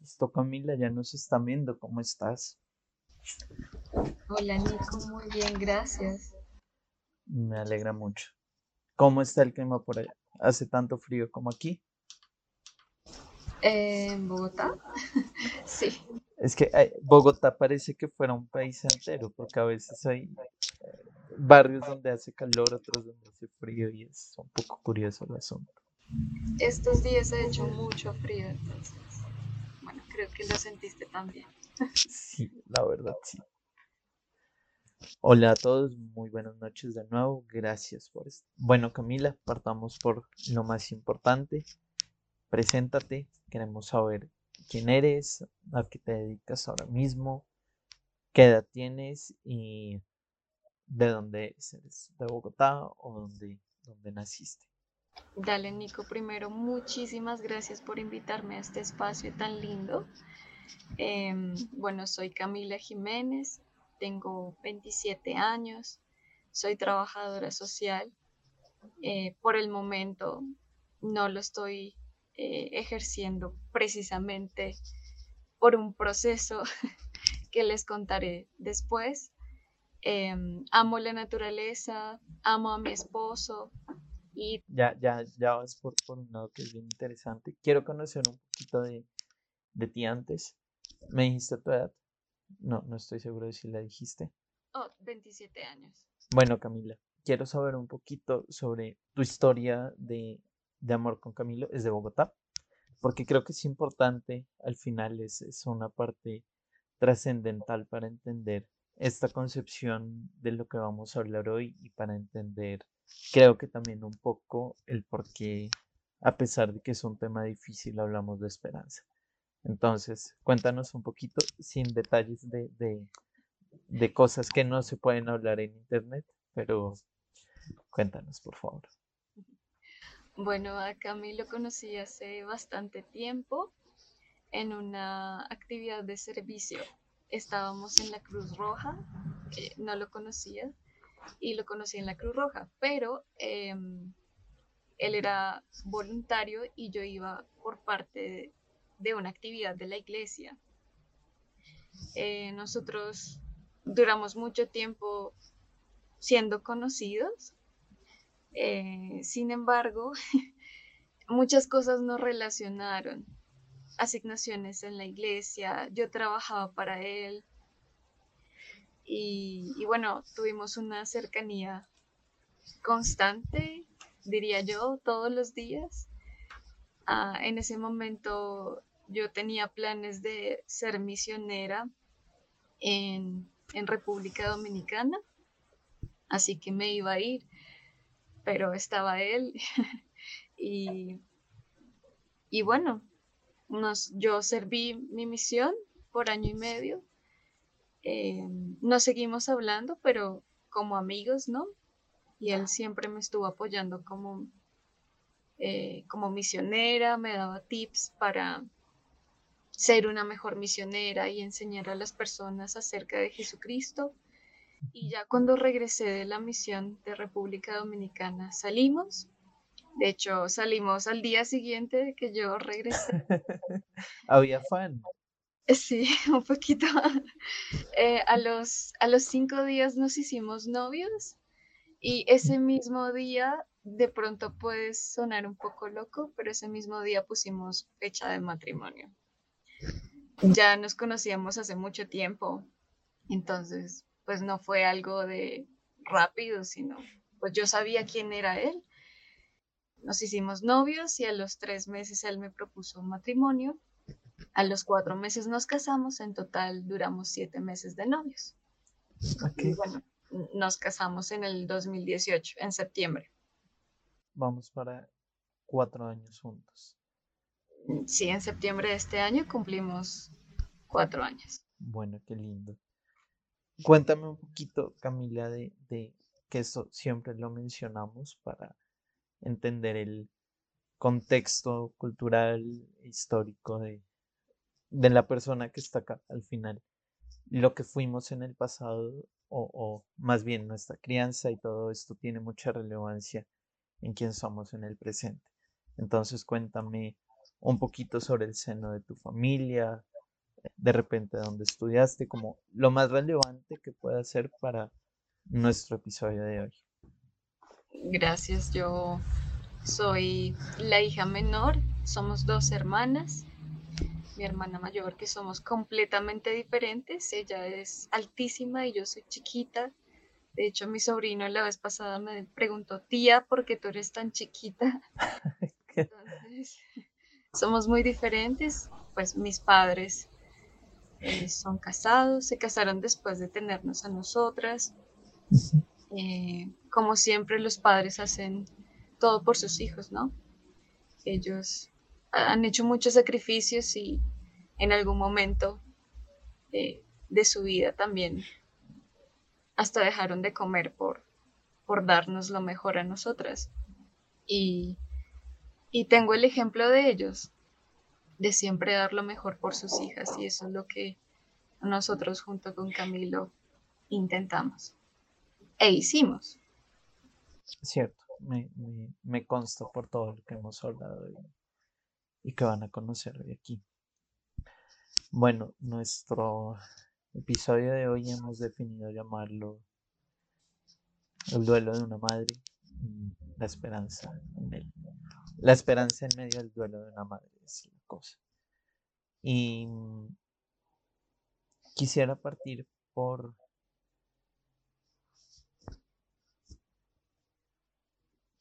Listo, Camila, ya nos están viendo. ¿Cómo estás? Hola Nico, muy bien, gracias. Me alegra mucho. ¿Cómo está el clima por allá? ¿Hace tanto frío como aquí? ¿En Bogotá? sí. Es que eh, Bogotá parece que fuera un país entero, porque a veces hay eh, barrios donde hace calor, otros donde hace frío y es un poco curioso el asunto. Estos días ha hecho mucho frío, entonces, creo que lo sentiste también. Sí, la verdad, sí. Hola a todos, muy buenas noches de nuevo, gracias por esto. Bueno, Camila, partamos por lo más importante. Preséntate, queremos saber quién eres, a qué te dedicas ahora mismo, qué edad tienes y de dónde eres. ¿Eres de Bogotá o dónde, dónde naciste? Dale, Nico, primero muchísimas gracias por invitarme a este espacio tan lindo. Em, bueno, soy Camila Jiménez, tengo 27 años, soy trabajadora social. Eh, por el momento no lo estoy eh, ejerciendo precisamente por un proceso que les contaré después. Em, amo la naturaleza, amo a mi esposo y... Ya, ya, ya vas por, por un lado que es bien interesante. Quiero conocer un poquito de, de ti antes. ¿Me dijiste tu edad? No, no estoy seguro de si la dijiste. Oh, 27 años. Bueno, Camila, quiero saber un poquito sobre tu historia de, de amor con Camilo. Es de Bogotá, porque creo que es importante, al final es, es una parte trascendental para entender esta concepción de lo que vamos a hablar hoy y para entender, creo que también un poco el por qué, a pesar de que es un tema difícil, hablamos de esperanza. Entonces, cuéntanos un poquito, sin detalles de, de, cosas que no se pueden hablar en Internet, pero cuéntanos, por favor. Bueno, a Camilo lo conocí hace bastante tiempo en una actividad de servicio. Estábamos en la Cruz Roja, no lo conocía, y lo conocí en la Cruz Roja, pero em, él era voluntario y yo iba por parte de una actividad de la iglesia. Eh, nosotros duramos mucho tiempo siendo conocidos, eh, sin embargo, muchas cosas nos relacionaron. Asignaciones en la iglesia, yo trabajaba para él y, bueno, tuvimos una cercanía constante, diría yo, todos los días. Ah, en ese momento yo tenía planes de ser misionera en, República Dominicana, así que me iba a ir, pero estaba él y, y bueno, nos, yo serví mi misión por año y medio. Eh, nos seguimos hablando, pero como amigos, ¿no? Y él siempre me estuvo apoyando como eh, como misionera, me daba tips para ser una mejor misionera y enseñar a las personas acerca de Jesucristo. Y ya cuando regresé de la misión de República Dominicana salimos. De hecho, salimos al día siguiente de que yo regresé. Había fan. Sí, un poquito. Eh, a, los, a los cinco días nos hicimos novios y ese mismo día de pronto puede sonar un poco loco, pero ese mismo día pusimos fecha de matrimonio. Ya nos conocíamos hace mucho tiempo, entonces pues no fue algo de rápido, sino pues yo sabía quién era él. Nos hicimos novios y a los tres meses él me propuso un matrimonio. A los cuatro meses nos casamos, en total duramos siete meses de novios. Y bueno, nos casamos en el 2018, en septiembre vamos para cuatro años juntos. Sí, en septiembre de este año cumplimos cuatro años. Bueno, qué lindo. Cuéntame un poquito, Camila, de, que esto siempre lo mencionamos para entender el contexto cultural, histórico de, de la persona que está acá al final. Lo que fuimos en el pasado, o, o más bien nuestra crianza y todo esto tiene mucha relevancia en quién somos en el presente. Entonces cuéntame un poquito sobre el seno de tu familia, de repente dónde estudiaste, como lo más relevante que pueda ser para nuestro episodio de hoy. Gracias, yo soy la hija menor, somos dos hermanas, mi hermana mayor que somos completamente diferentes, ella es altísima y yo soy chiquita, de hecho, mi sobrino la vez pasada me preguntó, tía, ¿por qué tú eres tan chiquita? Entonces, somos muy diferentes. Pues mis padres eh, son casados, se casaron después de tenernos a nosotras. Eh, como siempre, los padres hacen todo por sus hijos, ¿no? Ellos han hecho muchos sacrificios y en algún momento de su vida también hasta dejaron de comer por, por darnos lo mejor a nosotras. Y, y tengo el ejemplo de ellos, de siempre dar lo mejor por sus hijas, y eso es lo que nosotros junto con Camilo intentamos e hicimos. Cierto, me, me, consta por todo lo que hemos hablado y, que van a conocer de aquí. Bueno, nuestro episodio de hoy hemos definido llamarlo el duelo de una madre y la esperanza en él. La esperanza en medio del duelo de una madre es la cosa. Y quisiera partir por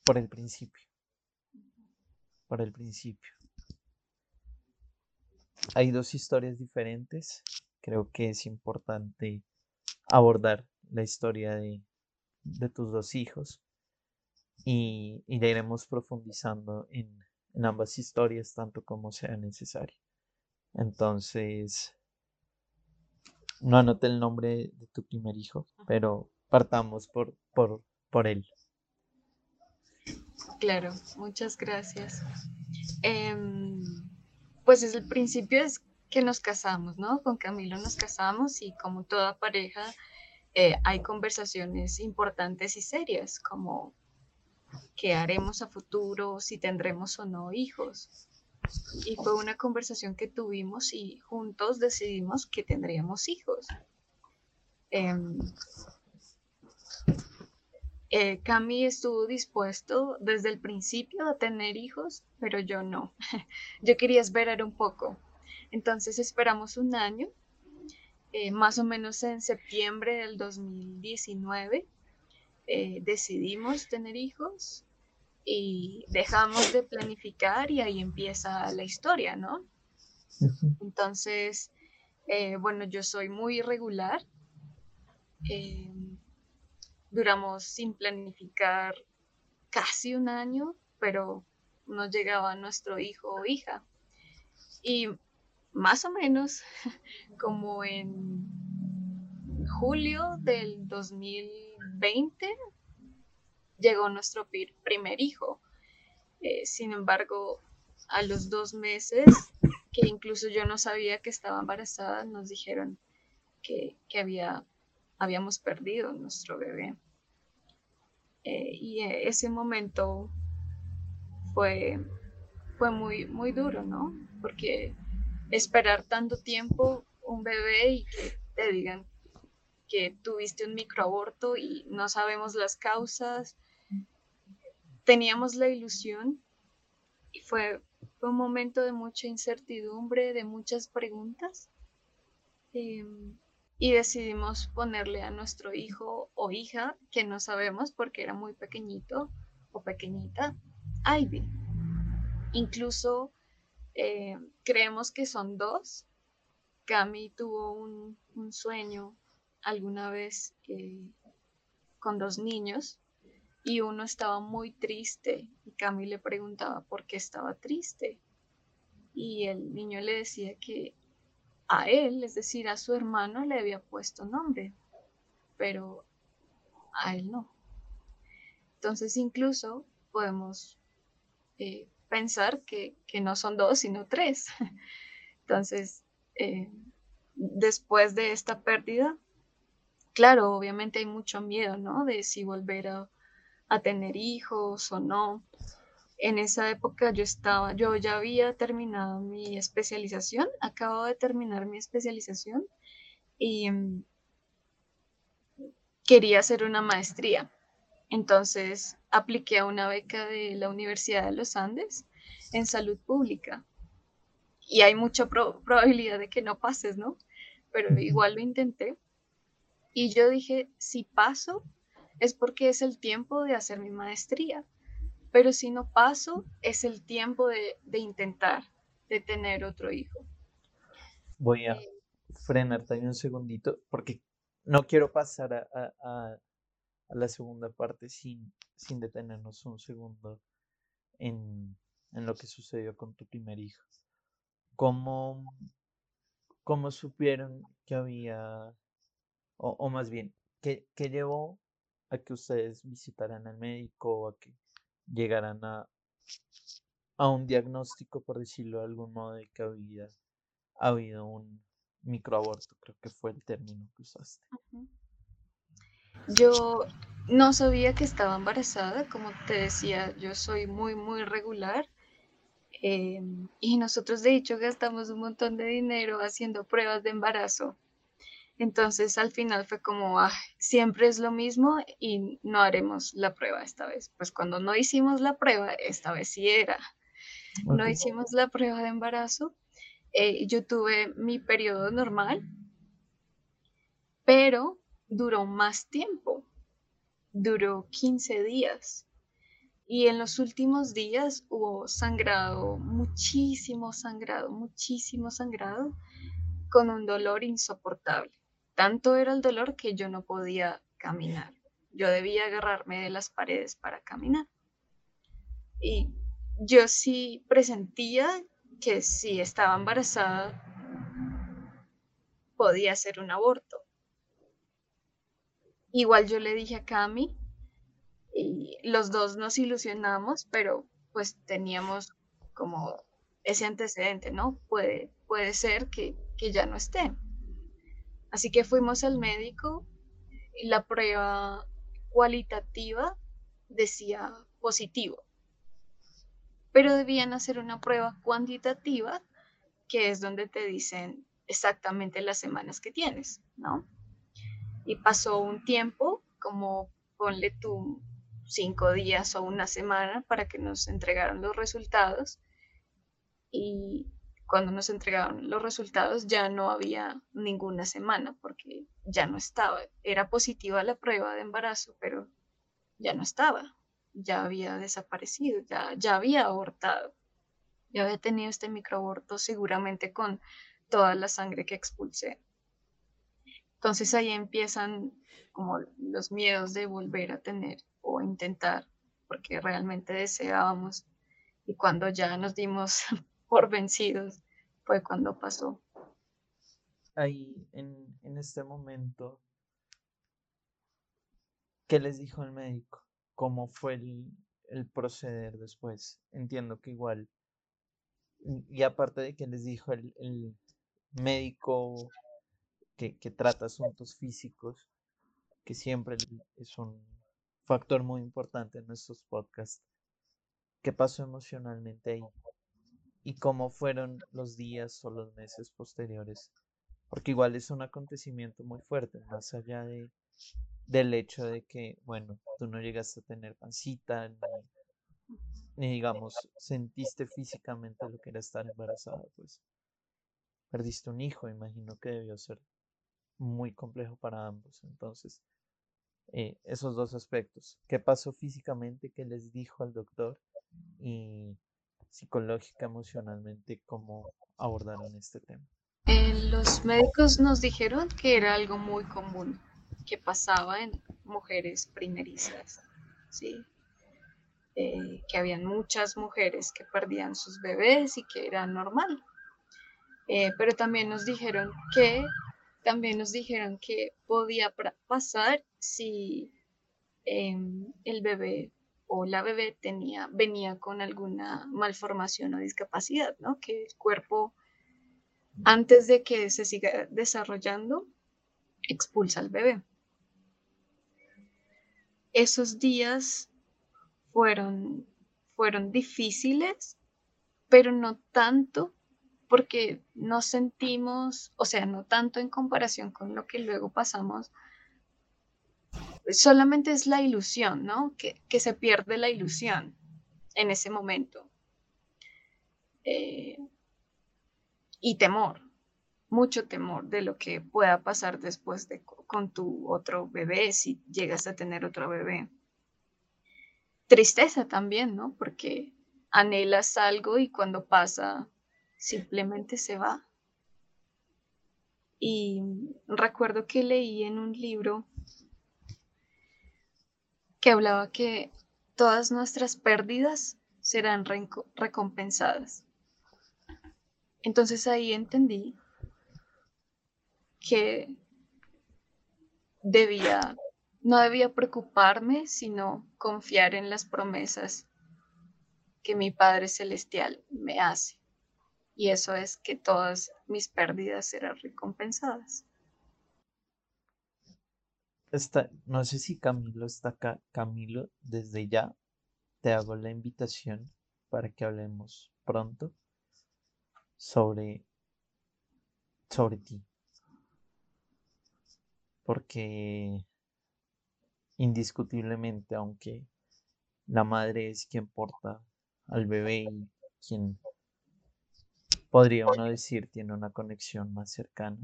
por el principio. Por el principio. Hay dos historias diferentes creo que es importante abordar la historia de, tus dos hijos y, y iremos profundizando en, ambas historias tanto como sea necesario. Entonces, no anoté el nombre de tu primer hijo, pero partamos por, por, por él. Claro, muchas gracias. Em, pues es el principio es que nos casamos, ¿no? Con Camilo nos casamos y como toda pareja eh, hay conversaciones importantes y serias, como qué haremos a futuro, si tendremos o no hijos. Y fue una conversación que tuvimos y juntos decidimos que tendríamos hijos. Em, eh, Cami estuvo dispuesto desde el principio a tener hijos, pero yo no. yo quería esperar un poco. Entonces esperamos un año, eh, más o menos en septiembre del 2019, eh, decidimos tener hijos y dejamos de planificar y ahí empieza la historia, ¿no? Entonces, bueno, yo soy muy irregular. Duramos sin planificar casi un año, pero no llegaba nuestro hijo o hija. Y más o menos como en julio del 2020 llegó nuestro primer hijo. Eh, sin embargo, a los dos meses, que incluso yo no sabía que estaba embarazada, nos dijeron que, había, habíamos perdido nuestro bebé. Eh, y ese momento fue, fue muy, muy duro, ¿no? Porque esperar tanto tiempo un bebé y que te digan que tuviste un microaborto y no sabemos las causas. Teníamos la ilusión y fue, un momento de mucha incertidumbre, de muchas preguntas. Em, y decidimos ponerle a nuestro hijo o hija, que no sabemos porque era muy pequeñito o pequeñita, Ivy. Incluso eh, creemos que son dos. Cami tuvo un, sueño alguna vez con dos niños y uno estaba muy triste y Cami le preguntaba por qué estaba triste y el niño le decía que a él, es decir, a su hermano le había puesto nombre, pero a él no. Entonces incluso podemos eh, pensar que, no son dos, sino tres. Entonces, eh, después de esta pérdida, claro, obviamente hay mucho miedo, ¿no? De si volver a, tener hijos o no. En esa época yo estaba, yo ya había terminado mi especialización, acabo de terminar mi especialización y mm, quería hacer una maestría. Entonces apliqué a una beca de la Universidad de los Andes en salud pública. Y hay mucha probabilidad de que no pases, ¿no? Pero igual lo intenté. Y yo dije, si paso, es porque es el tiempo de hacer mi maestría. Pero si no paso, es el tiempo de, intentar, de tener otro hijo. Voy a eh, frenarte ahí un segundito, porque no quiero pasar a, la segunda parte sin, sin detenernos un segundo en, lo que sucedió con tu primer hijo. ¿Cómo, cómo supieron que había, o, más bien, ¿qué, ¿qué, llevó a que ustedes visitaran al médico o a que llegaran a, a un diagnóstico, por decirlo de algún modo, de que había habido un microaborto, creo que fue el término que usaste. Yo no sabía que estaba embarazada, como te decía, yo soy muy, muy regular. Em, y nosotros de hecho gastamos un montón de dinero haciendo pruebas de embarazo. Entonces al final fue como, siempre es lo mismo y no haremos la prueba esta vez. Pues cuando no hicimos la prueba, esta vez sí era. No hicimos la prueba de embarazo. Eh, yo tuve mi periodo normal, pero duró más tiempo. Duró 15 días. Y en los últimos días hubo sangrado, muchísimo sangrado, muchísimo sangrado, con un dolor insoportable. Tanto era el dolor que yo no podía caminar. Yo debía agarrarme de las paredes para caminar. Y yo sí presentía que si estaba embarazada podía hacer un aborto. Igual yo le dije a Cami y los dos nos ilusionamos, pero pues teníamos como ese antecedente, ¿no? Puede, puede ser que, que ya no esté. Así que fuimos al médico y la prueba cualitativa decía positivo. Pero debían hacer una prueba cuantitativa, que es donde te dicen exactamente las semanas que tienes, ¿no? Y pasó un tiempo, como ponle tú cinco días o una semana para que nos entregaran los resultados. Y cuando nos entregaron los resultados ya no había ninguna semana porque ya no estaba. Era positiva la prueba de embarazo, pero ya no estaba. Ya había desaparecido, ya, ya había abortado. Ya había tenido este microaborto seguramente con toda la sangre que expulsé. Entonces ahí empiezan como los miedos de volver a tener o intentar, porque realmente deseábamos. Y cuando ya nos dimos por vencidos, fue cuando pasó. Ahí, en, en este momento, ¿qué les dijo el médico? ¿Cómo fue el, el proceder después? Entiendo que igual, y aparte de que les dijo el, el médico que, que, trata asuntos físicos, que siempre es un factor muy importante en nuestros podcasts, ¿qué pasó emocionalmente ahí? Y cómo fueron los días o los meses posteriores, porque igual es un acontecimiento muy fuerte, más allá de, del hecho de que, bueno, tú no llegaste a tener pancita, ni, digamos, sentiste físicamente lo que era estar embarazada, pues perdiste un hijo, imagino que debió ser muy complejo para ambos. Entonces, eh, esos dos aspectos, ¿qué pasó físicamente? ¿Qué les dijo al doctor? Y psicológica, emocionalmente, cómo abordaron este tema? Los médicos nos dijeron que era algo muy común, que pasaba en mujeres primerizas, ¿sí? Eh, que habían muchas mujeres que perdían sus bebés y que era normal. Eh, pero también nos dijeron que también nos dijeron que podía pasar si em, el bebé o la bebé tenía, venía con alguna malformación o discapacidad, ¿no? Que el cuerpo, antes de que se siga desarrollando, expulsa al bebé. Esos días fueron, fueron difíciles, pero no tanto porque no sentimos, o sea, no tanto en comparación con lo que luego pasamos, solamente es la ilusión, ¿no? Que, se pierde la ilusión en ese momento. Eh, y temor, mucho temor de lo que pueda pasar después de con tu otro bebé, si llegas a tener otro bebé. Tristeza también, ¿no? Porque anhelas algo y cuando pasa simplemente se va. Y recuerdo que leí en un libro que hablaba que todas nuestras pérdidas serán recompensadas. Entonces ahí entendí que debía, no debía preocuparme, sino confiar en las promesas que mi Padre Celestial me hace. Y eso es que todas mis pérdidas serán recompensadas. Está, no sé si Camilo está acá. Camilo, desde ya te hago la invitación para que hablemos pronto sobre, sobre ti. Porque indiscutiblemente, aunque la madre es quien porta al bebé y quien podría uno decir tiene una conexión más cercana,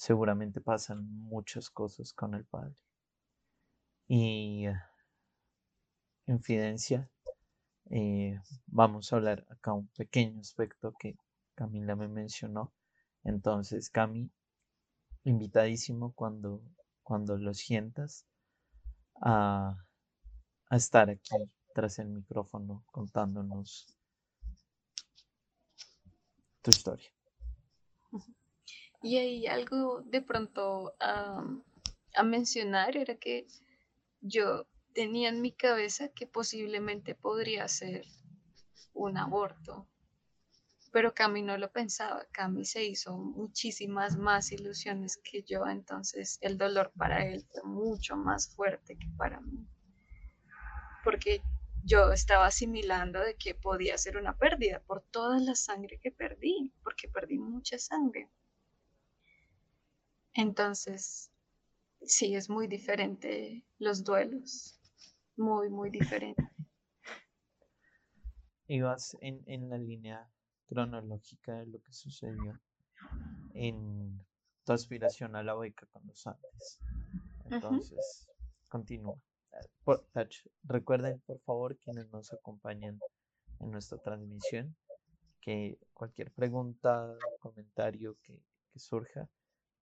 seguramente pasan muchas cosas con el padre. Y en fidencia, eh, vamos a hablar acá un pequeño aspecto que Camila me mencionó. Entonces, Cami, invitadísimo cuando, cuando lo sientas a estar aquí tras el micrófono contándonos tu historia. Y hay algo de pronto a mencionar, era que yo tenía en mi cabeza que posiblemente podría ser un aborto, pero Cami no lo pensaba, Cami se hizo muchísimas más ilusiones que yo, entonces el dolor para él fue mucho más fuerte que para mí, porque yo estaba asimilando de que podía ser una pérdida por toda la sangre que perdí, porque perdí mucha sangre. Entonces, sí, es muy diferente los duelos, muy, muy diferente. Ibas en, en la línea cronológica de lo que sucedió en tu aspiración a la beca con los Andes. Entonces, continúa recuerden, por favor, quienes nos acompañan en nuestra transmisión, que cualquier pregunta, comentario que, surja,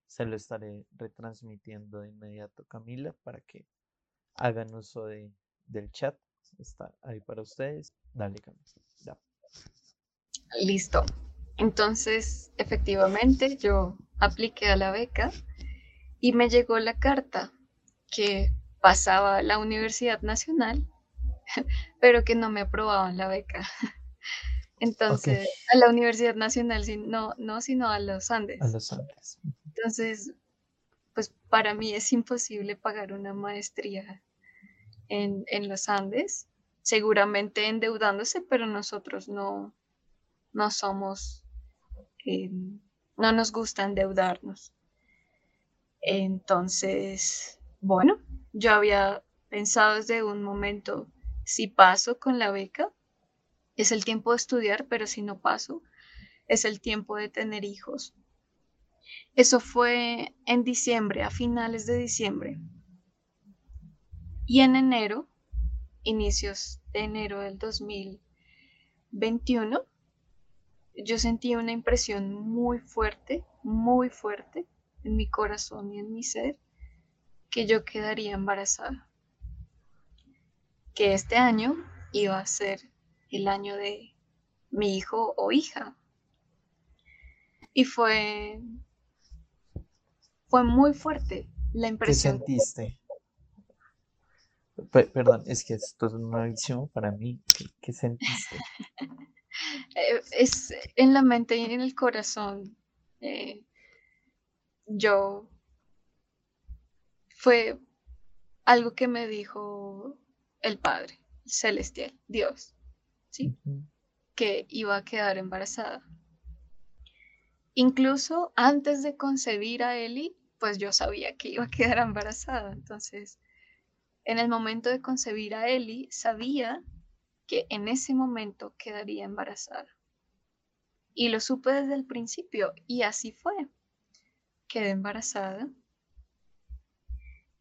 se lo estaré retransmitiendo de inmediato Camila para que hagan uso de, del chat. Está ahí para ustedes. Dale, Camila. Listo. Entonces, efectivamente, yo apliqué a la beca y me llegó la carta que pasaba a la Universidad Nacional, pero que no me aprobaban la beca. Entonces, a la Universidad Nacional, no, no, sino a los Andes. A los Andes. Entonces, pues para mí es imposible pagar una maestría en, los Andes, seguramente endeudándose, pero nosotros no, no somos, eh, no nos gusta endeudarnos. Entonces, bueno, yo había pensado desde un momento, si paso con la beca, es el tiempo de estudiar, pero si no paso, es el tiempo de tener hijos. Eso fue en diciembre, a finales de diciembre. Y en enero, inicios de enero del 2021, yo sentí una impresión muy fuerte, muy fuerte en mi corazón y en mi ser que yo quedaría embarazada. Que este año iba a ser el año de mi hijo o hija. Y fue, fue muy fuerte la impresión. ¿Qué sentiste? perdón, es que esto es nuevísimo para mí. ¿Qué, sentiste? Eh, es en la mente y en el corazón. Eh, yo fue algo que me dijo el padre. celestial, Dios, ¿sí? Que iba a quedar embarazada. Incluso antes de concebir a Eli, pues yo sabía que iba a quedar embarazada. Entonces, en el momento de concebir a Eli, sabía que en ese momento quedaría embarazada. Y lo supe desde el principio y así fue. Quedé embarazada.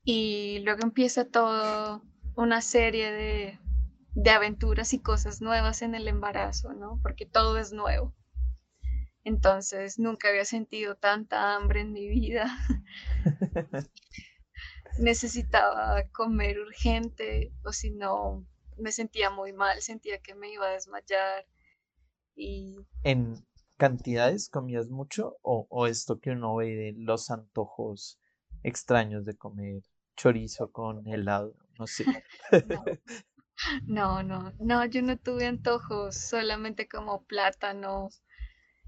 Y luego empieza todo una serie de, de aventuras y cosas nuevas en el embarazo, ¿no? Porque todo es nuevo. Entonces nunca había sentido tanta hambre en mi vida. Necesitaba comer urgente o si no me sentía muy mal, sentía que me iba a desmayar. Y... ¿En cantidades comías mucho o, esto que uno ve de los antojos extraños de comer chorizo con helado? No sé. no, no, no, yo no tuve antojos, solamente como plátano,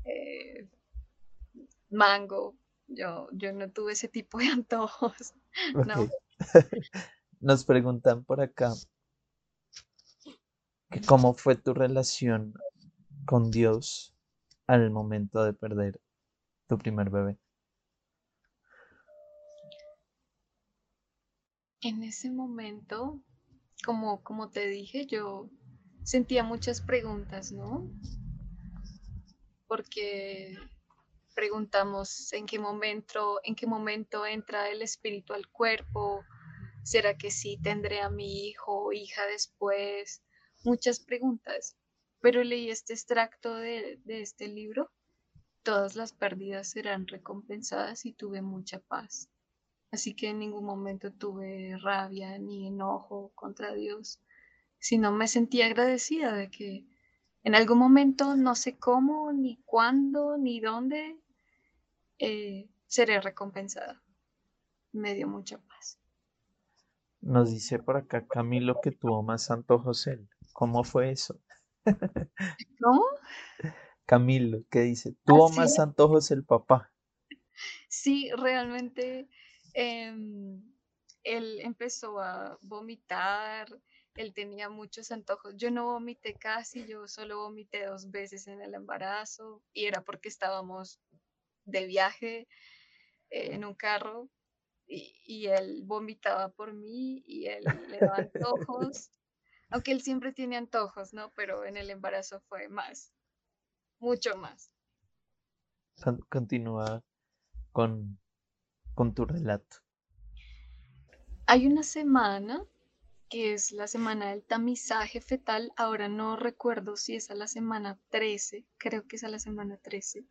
eh, mango. Yo, yo no tuve ese tipo de antojos. Nos preguntan por acá cómo fue tu relación con Dios al momento de perder tu primer bebé. En ese momento, como, como te dije, yo sentía muchas preguntas, ¿no? Porque preguntamos en qué momento, en qué momento entra el espíritu al cuerpo, ¿será que sí tendré a mi hijo o hija después? Muchas preguntas, pero leí este extracto de, de este libro, todas las pérdidas serán recompensadas y tuve mucha paz. Así que en ningún momento tuve rabia ni enojo contra Dios, sino me sentí agradecida de que en algún momento, no sé cómo, ni cuándo, ni dónde, eh, seré recompensada. Me dio mucha paz. Nos dice por acá Camilo que tuvo más antojos él. ¿Cómo fue eso? ¿Cómo? Camilo, ¿qué dice? Tuvo más antojos el papá. Sí, realmente em, él empezó a vomitar, él tenía muchos antojos. Yo no vomité casi, yo solo vomité dos veces en el embarazo y era porque estábamos de viaje eh, en un carro y, él vomitaba por mí y él le daba antojos, aunque él siempre tiene antojos, ¿no? Pero en el embarazo fue más, mucho más. Continúa con, con tu relato. Hay una semana que es la semana del tamizaje fetal. Ahora no recuerdo si es a la semana 13, creo que es a la semana 13,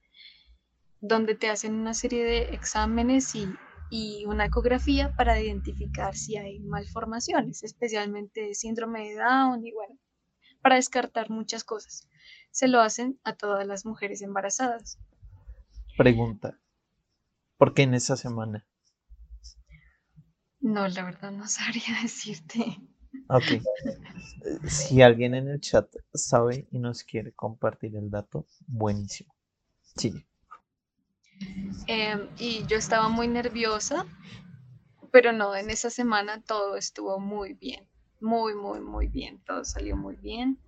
donde te hacen una serie de exámenes y, y una ecografía para identificar si hay malformaciones, especialmente síndrome de Down y bueno, para descartar muchas cosas. Se lo hacen a todas las mujeres embarazadas. Pregunta, ¿por qué en esa semana? No, la verdad no sabría decirte. Ok. Si alguien en el chat sabe y nos quiere compartir el dato, buenísimo. Sí. Em, y yo estaba muy nerviosa, pero no, en esa semana todo estuvo muy bien, muy, muy, muy bien, todo salió muy bien.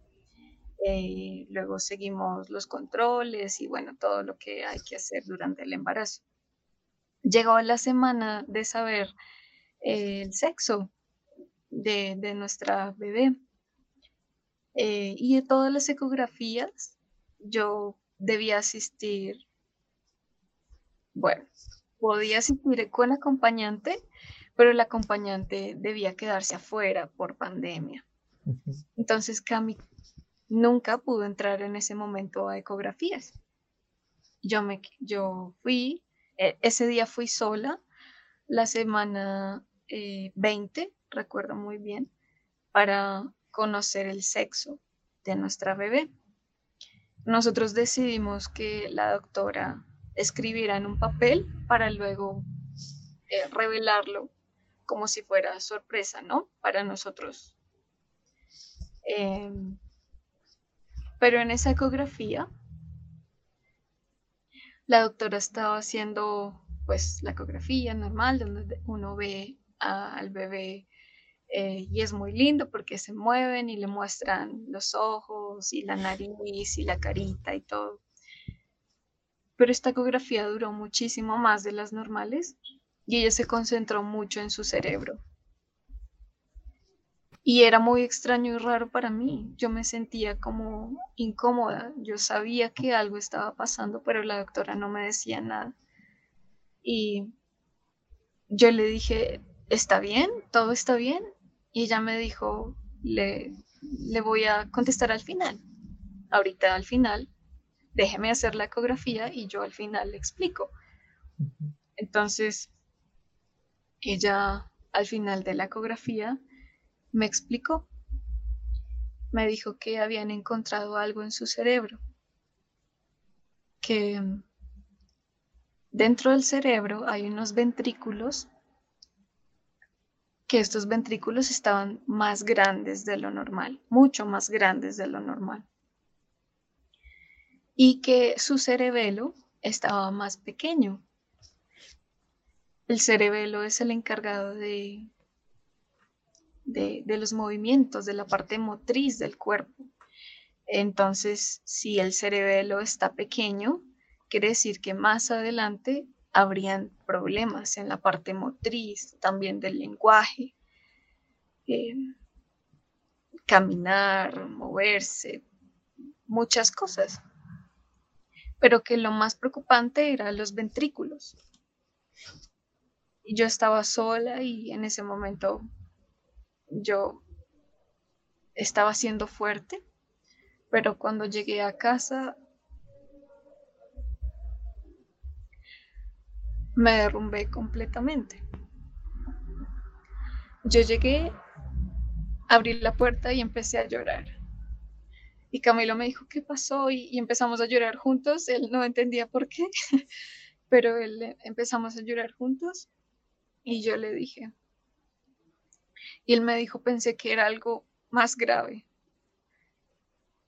Eh, luego seguimos los controles y bueno, todo lo que hay que hacer durante el embarazo. Llegó la semana de saber el sexo de, nuestra bebé. Eh, y de todas las ecografías, yo debía asistir, bueno, podía asistir con acompañante, pero el acompañante debía quedarse afuera por pandemia. Entonces Cami nunca pudo entrar en ese momento a ecografías. Yo, me, yo fui, e, ese día fui sola, la semana 20, eh, recuerdo muy bien, para conocer el sexo de nuestra bebé. Nosotros decidimos que la doctora escribiera en un papel para luego eh, revelarlo como si fuera sorpresa, ¿no? Para nosotros. Em, pero en esa ecografía, la doctora estaba haciendo pues la ecografía normal, donde uno ve al bebé eh, y es muy lindo porque se mueven y le muestran los ojos y la nariz y la carita y todo. Pero esta ecografía duró muchísimo más de las normales y ella se concentró mucho en su cerebro. Y era muy extraño y raro para mí. Yo me sentía como incómoda. Yo sabía que algo estaba pasando, pero la doctora no me decía nada. Y yo le dije, ¿está bien? ¿Todo está bien? Y ella me dijo, le, le voy a contestar al final. Ahorita al final, déjeme hacer la ecografía y yo al final le explico. Entonces, ella al final de la ecografía me explicó. Me dijo que habían encontrado algo en su cerebro, que dentro del cerebro hay unos ventrículos, que estos ventrículos estaban más grandes de lo normal, mucho más grandes de lo normal, y que su cerebelo estaba más pequeño. El cerebelo es el encargado de de, los movimientos, de la parte motriz del cuerpo. Entonces, si el cerebelo está pequeño, quiere decir que más adelante habrían problemas en la parte motriz, también del lenguaje, eh, caminar, moverse, muchas cosas. Pero que lo más preocupante eran los ventrículos. Yo estaba sola y en ese momento yo estaba siendo fuerte, pero cuando llegué a casa me derrumbé completamente. Yo llegué, abrí la puerta y empecé a llorar. Y Camilo me dijo, ¿qué pasó? Y, empezamos a llorar juntos. Él no entendía por qué, pero él, empezamos a llorar juntos. Y yo le dije, y él me dijo, pensé que era algo más grave.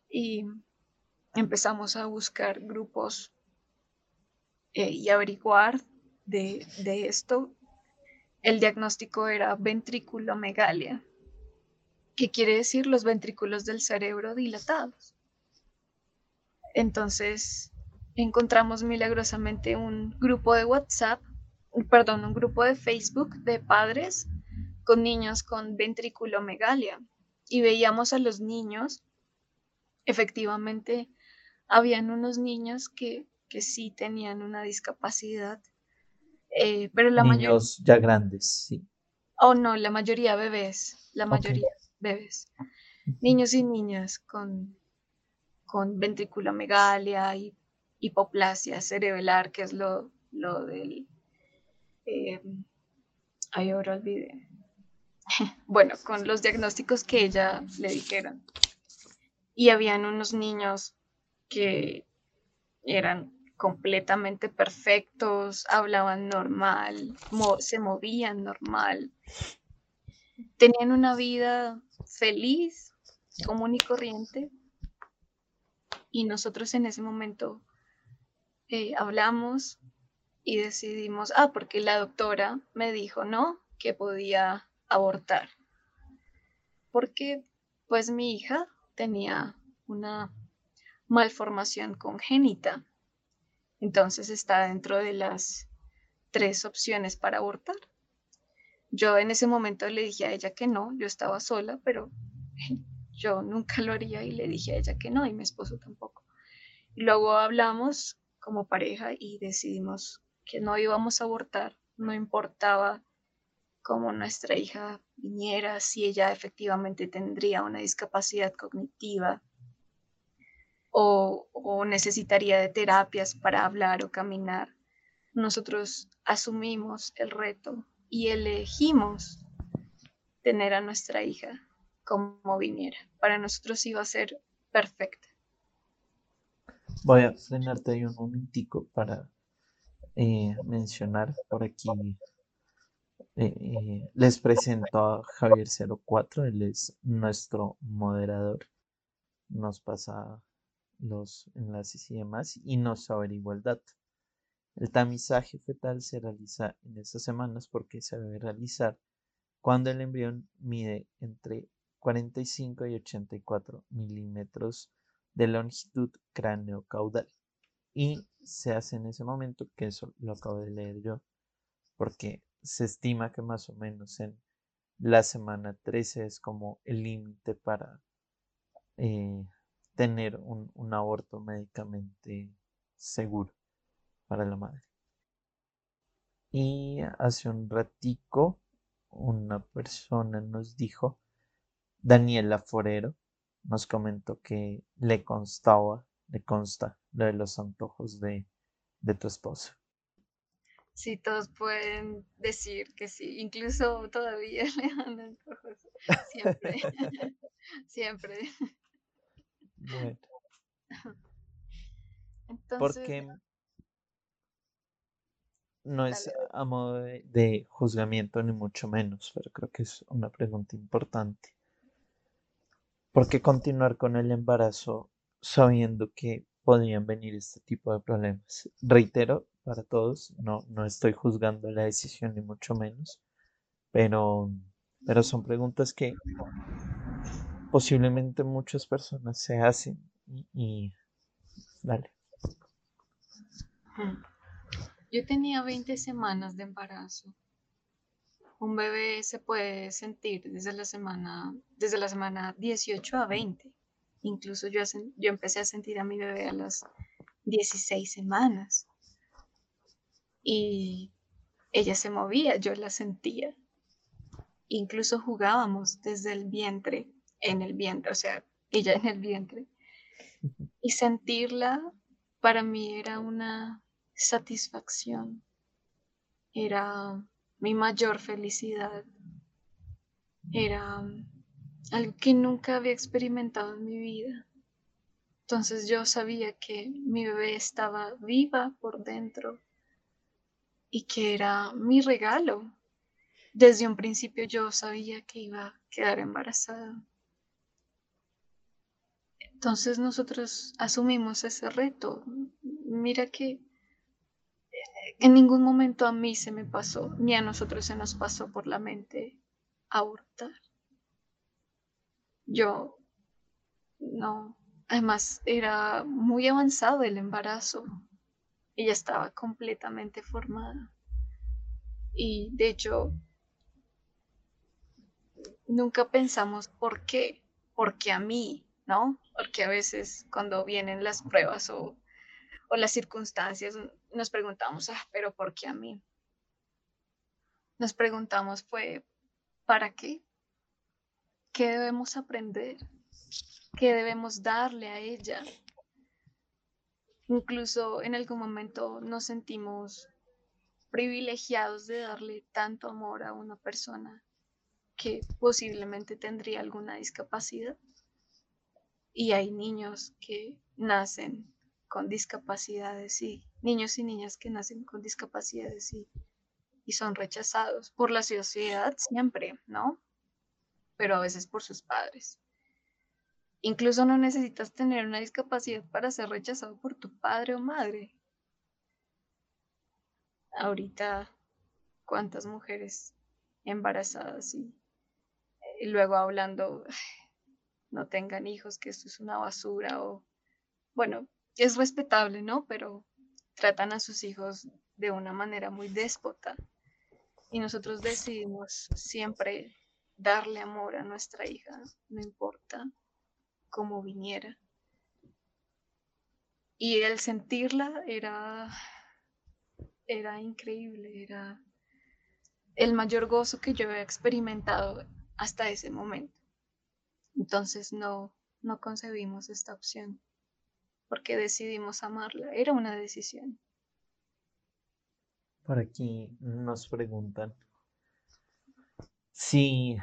Y empezamos a buscar grupos eh, y averiguar de, esto. El diagnóstico era ventrículomegalia, que quiere decir los ventrículos del cerebro dilatados. Entonces encontramos milagrosamente un grupo de WhatsApp, perdón, un grupo de Facebook de padres con niños con ventriculomegalia y veíamos a los niños, efectivamente, habían unos niños que, que sí tenían una discapacidad, eh, pero la niños ya grandes, sí. Oh, no, la mayoría bebés, la mayoría bebés. Niños y niñas con, con ventriculomegalia y hipoplasia cerebelar, que es lo, lo del... Eh, ay, ahora olvidé bueno, con los diagnósticos que ella le dijeron. Y habían unos niños que eran completamente perfectos, hablaban normal, se movían normal, tenían una vida feliz, común y corriente. Y nosotros en ese momento eh, hablamos y decidimos, ah, porque la doctora me dijo, no, que podía abortar. Porque pues mi hija tenía una malformación congénita. Entonces está dentro de las tres opciones para abortar. Yo en ese momento le dije a ella que no, yo estaba sola, pero yo nunca lo haría y le dije a ella que no y mi esposo tampoco. Y luego hablamos como pareja y decidimos que no íbamos a abortar, no importaba como nuestra hija viniera, si ella efectivamente tendría una discapacidad cognitiva o, necesitaría de terapias para hablar o caminar. Nosotros asumimos el reto y elegimos tener a nuestra hija como viniera. Para nosotros iba a ser perfecta. Voy a frenarte ahí un momentico para eh, mencionar por aquí eh, les presento a Javier 04, él es nuestro moderador. Nos pasa los enlaces y demás y nos averigua el dato. El tamizaje fetal se realiza en estas semanas porque se debe realizar cuando el embrión mide entre 45 y 84 milímetros de longitud cráneo-caudal. Y se hace en ese momento, que eso lo acabo de leer yo, porque se estima que más o menos en la semana 13 es como el límite para eh, tener un, un aborto médicamente seguro para la madre. Y hace un ratico una persona nos dijo, Daniela Forero, nos comentó que le constaba, le consta lo de los antojos de, de tu esposo. Sí, todos pueden decir que sí, incluso todavía le dan antojos. Siempre. Siempre. Bueno. Entonces, Porque no es a modo de, juzgamiento ni mucho menos, pero creo que es una pregunta importante. ¿Por qué continuar con el embarazo sabiendo que podrían venir este tipo de problemas? Reitero para todos, no, no estoy juzgando la decisión ni mucho menos, pero, pero son preguntas que posiblemente muchas personas se hacen y, dale. Yo tenía 20 semanas de embarazo. Un bebé se puede sentir desde la semana, desde la semana 18 a 20. Incluso yo, yo empecé a sentir a mi bebé a las 16 semanas. Y ella se movía, yo la sentía. Incluso jugábamos desde el vientre, en el vientre, o sea, ella en el vientre. Y sentirla para mí era una satisfacción, era mi mayor felicidad, era algo que nunca había experimentado en mi vida. Entonces yo sabía que mi bebé estaba viva por dentro y que era mi regalo. Desde un principio yo sabía que iba a quedar embarazada. Entonces nosotros asumimos ese reto. Mira que en ningún momento a mí se me pasó, ni a nosotros se nos pasó por la mente abortar. Yo no, además era muy avanzado el embarazo. Ella estaba completamente formada. Y de hecho, nunca pensamos por qué, porque a mí, ¿no? Porque a veces cuando vienen las pruebas o o las circunstancias, nos preguntamos, ah, pero ¿por qué a mí? Nos preguntamos, fue, ¿para qué? ¿Qué debemos aprender? ¿Qué debemos darle a ella? Incluso en algún momento nos sentimos privilegiados de darle tanto amor a una persona que posiblemente tendría alguna discapacidad. Y hay niños que nacen con discapacidades y niños y niñas que nacen con discapacidades y, y son rechazados por la sociedad siempre, ¿no? Pero a veces por sus padres. Incluso no necesitas tener una discapacidad para ser rechazado por tu padre o madre. Ahorita, ¿cuántas mujeres embarazadas y, y luego hablando, no tengan hijos, que esto es una basura o, bueno, es respetable, ¿no? Pero tratan a sus hijos de una manera muy déspota. Y nosotros decidimos siempre darle amor a nuestra hija, no importa cómo viniera. Y el sentirla era, era increíble, era el mayor gozo que yo había experimentado hasta ese momento. Entonces no, no concebimos esta opción porque decidimos amarla. Era una decisión. Por aquí nos preguntan si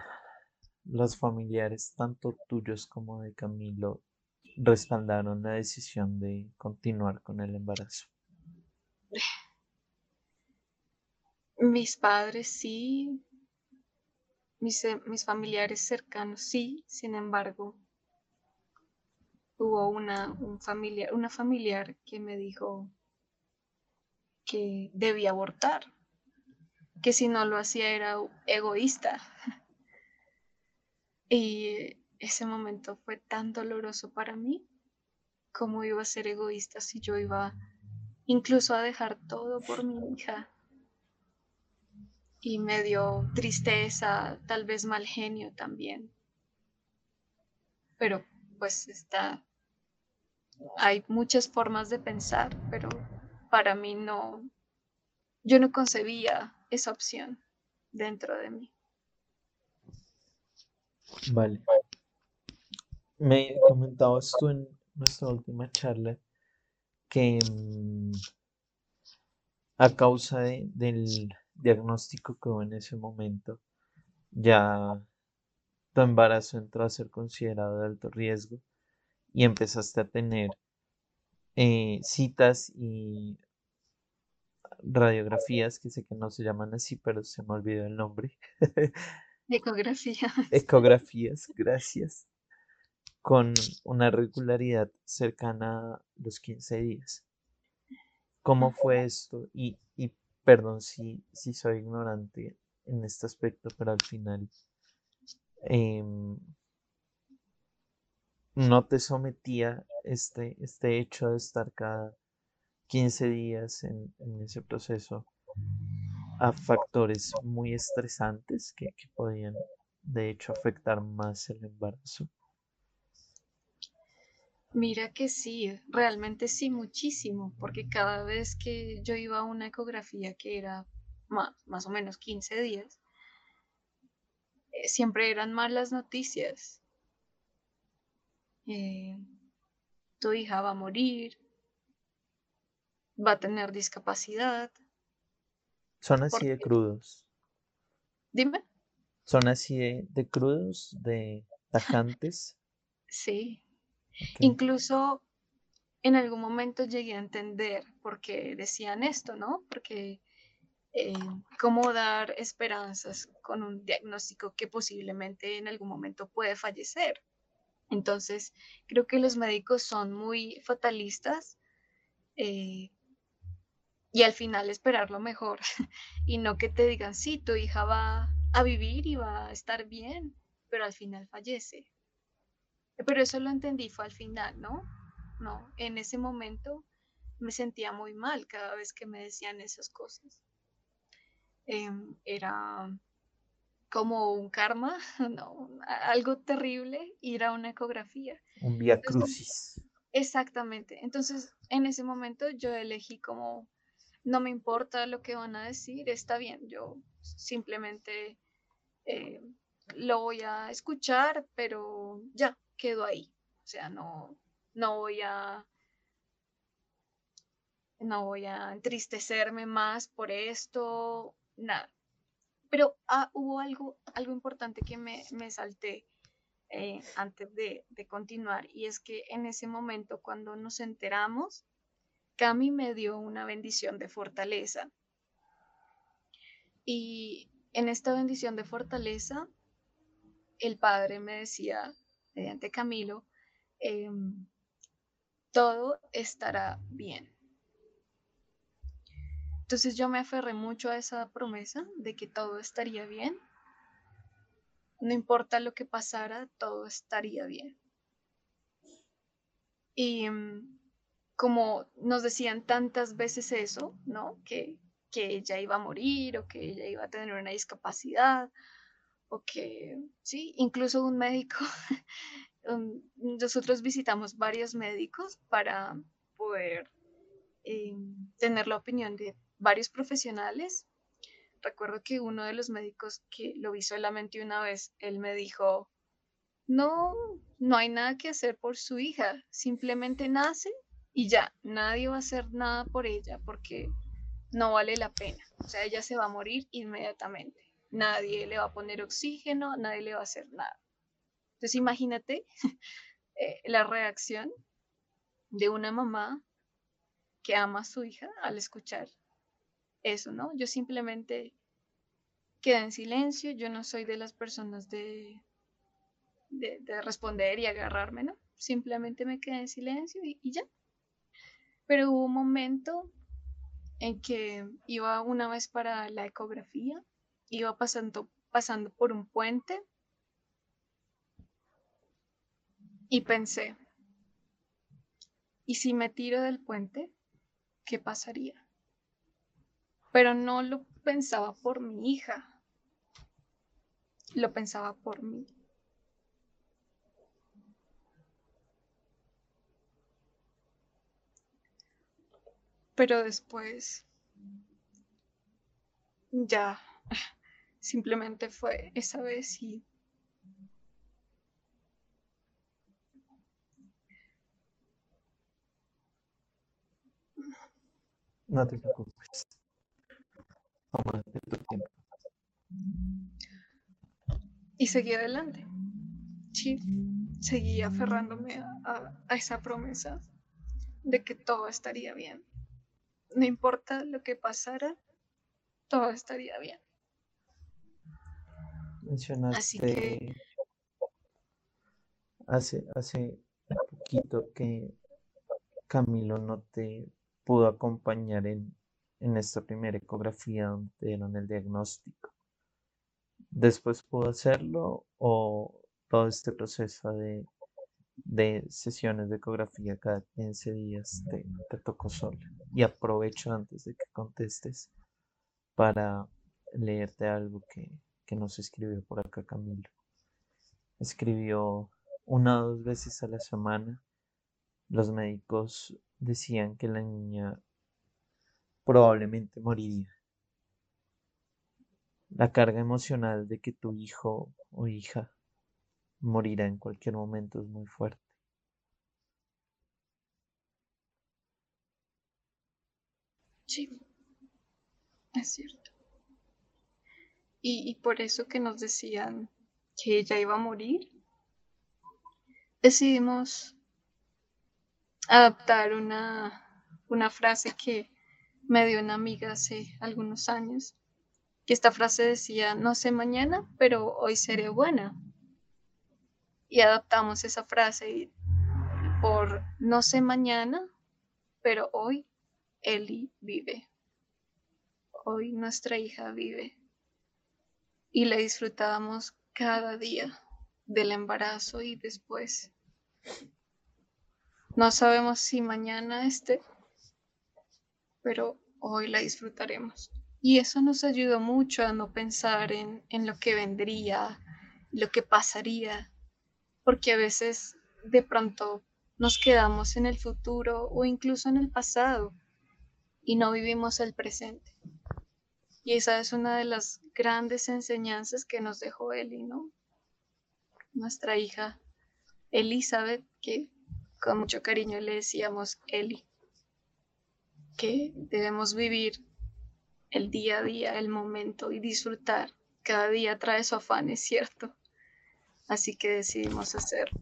los familiares, tanto tuyos como de Camilo, respaldaron la decisión de continuar con el embarazo. Mis padres sí, mis, mis familiares cercanos sí, sin embargo, hubo una, un familiar, una familiar que me dijo que debía abortar. que si no lo hacía era egoísta. Y ese momento fue tan doloroso para mí. ¿Cómo iba a ser egoísta si yo iba incluso a dejar todo por mi hija? Y me dio tristeza, tal vez mal genio también. Pero pues está, hay muchas formas de pensar, pero para mí no, yo no concebía esa opción dentro de mí. Vale. Me comentabas tú en nuestra última charla que mm, a causa del diagnóstico que hubo en ese momento, ya tu embarazo entró a ser considerado de alto riesgo y empezaste a tener eh, citas y radiografías, que sé que no se llaman así, pero se me olvidó el nombre. Ecografías. Ecografías, gracias. Con una regularidad cercana a los 15 días. ¿Cómo fue esto? Y, y perdón si, si soy ignorante en este aspecto, pero al final em, no te sometía este, este hecho de estar cada 15 días en, ese proceso a factores muy estresantes que, que podían de hecho afectar más el embarazo. Mira que sí, realmente sí, muchísimo, porque cada vez que yo iba a una ecografía que era más, o menos 15 días, eh, siempre eran malas noticias. Eh, tu hija va a morir, va a tener discapacidad. Son así de crudos. Dime. Son así de, crudos, de tajantes. sí. Incluso en algún momento llegué a entender por qué decían esto, ¿no? Porque eh, cómo dar esperanzas con un diagnóstico que posiblemente en algún momento puede fallecer. Entonces, creo que los médicos son muy fatalistas eh, y al final esperar lo mejor y no que te digan, sí, tu hija va a vivir y va a estar bien, pero al final fallece. Pero eso lo entendí fue al final, ¿no? No, en ese momento me sentía muy mal cada vez que me decían esas cosas. Em, era como un karma, no, algo terrible ir a una ecografía. Un vía crucis. Exactamente. Entonces, en ese momento yo elegí como, no me importa lo que van a decir, está bien, yo simplemente eh, lo voy a escuchar, pero ya, quedo ahí. O sea, no, no voy a no voy a entristecerme más por esto, nada. Pero ah, hubo algo, algo importante que me, me salté eh, antes de, de, continuar y es que en ese momento cuando nos enteramos, Cami me dio una bendición de fortaleza. Y en esta bendición de fortaleza, el Padre me decía, mediante Camilo, em, todo estará bien. Entonces yo me aferré mucho a esa promesa de que todo estaría bien. No importa lo que pasara, todo estaría bien. Y em, como nos decían tantas veces eso, ¿no? Que, que ella iba a morir o que ella iba a tener una discapacidad o que, sí, incluso un médico, nosotros visitamos varios médicos para poder eh, tener la opinión de varios profesionales. Recuerdo que uno de los médicos que lo vi solamente una vez, él me dijo, no, no hay nada que hacer por su hija, simplemente nace y ya, nadie va a hacer nada por ella porque no vale la pena. O sea, ella se va a morir inmediatamente nadie le va a poner oxígeno, nadie le va a hacer nada. Entonces imagínate eh, la reacción de una mamá que ama a su hija al escuchar eso, ¿no? Yo simplemente quedé en silencio, yo no soy de las personas de, de, responder y agarrarme, ¿no? Simplemente me quedé en silencio y, y ya. Pero hubo un momento en que iba una vez para la ecografía, iba pasando, pasando por un puente y pensé, ¿y si me tiro del puente? ¿Qué pasaría? Pero no lo pensaba por mi hija, lo pensaba por mí. Pero después ya simplemente fue esa vez y No te preocupes. Tómate tu tiempo. Y seguí adelante. Sí, seguí aferrándome a, a esa promesa de que todo estaría bien. No importa lo que pasara, todo estaría bien. Mencionaste Así que- hace, hace poquito que Camilo no te pudo acompañar en, en esta primera ecografía donde te dieron el diagnóstico. ¿Después pudo hacerlo o todo este proceso de, de sesiones de ecografía cada 15 días te, te tocó sola? Y aprovecho antes de que contestes para leerte algo que, que nos escribió por acá Camilo. Escribió una o dos veces a la semana. Los médicos decían que la niña probablemente moriría. La carga emocional de que tu hijo o hija morirá en cualquier momento es muy fuerte. Sí, es cierto. Y, por eso que nos decían que ella iba a morir, decidimos adaptar una, una frase que me dio una amiga hace algunos años, que esta frase decía, no sé mañana, pero hoy seré buena. Y adaptamos esa frase por no sé mañana, pero hoy Eli vive. Hoy nuestra hija vive. Y la disfrutábamos cada día del embarazo y después. No sabemos si mañana esté, pero hoy la disfrutaremos. Y eso nos ayudó mucho a no pensar en, en lo que vendría, lo que pasaría, porque a veces de pronto nos quedamos en el futuro o incluso en el pasado y no vivimos el presente. Y esa es una de las grandes enseñanzas que nos dejó Eli, ¿no? Nuestra hija Elizabeth, que con mucho cariño le decíamos Eli, que debemos vivir el día a día, el momento y disfrutar. Cada día trae su afán, es cierto. Así que decidimos hacerlo.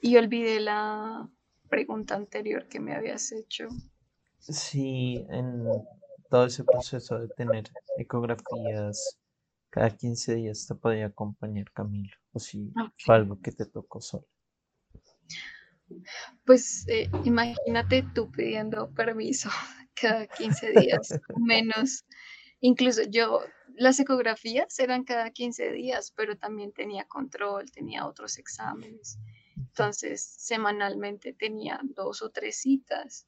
Y olvidé la pregunta anterior que me habías hecho. Sí, en todo ese proceso de tener ecografías cada 15 días te podía acompañar Camilo, o si Ok. fue algo que te tocó solo. Pues eh, imagínate tú pidiendo permiso cada 15 días, menos. Incluso yo, las ecografías eran cada 15 días, pero también tenía control, tenía otros exámenes. Entonces, semanalmente tenía dos o tres citas.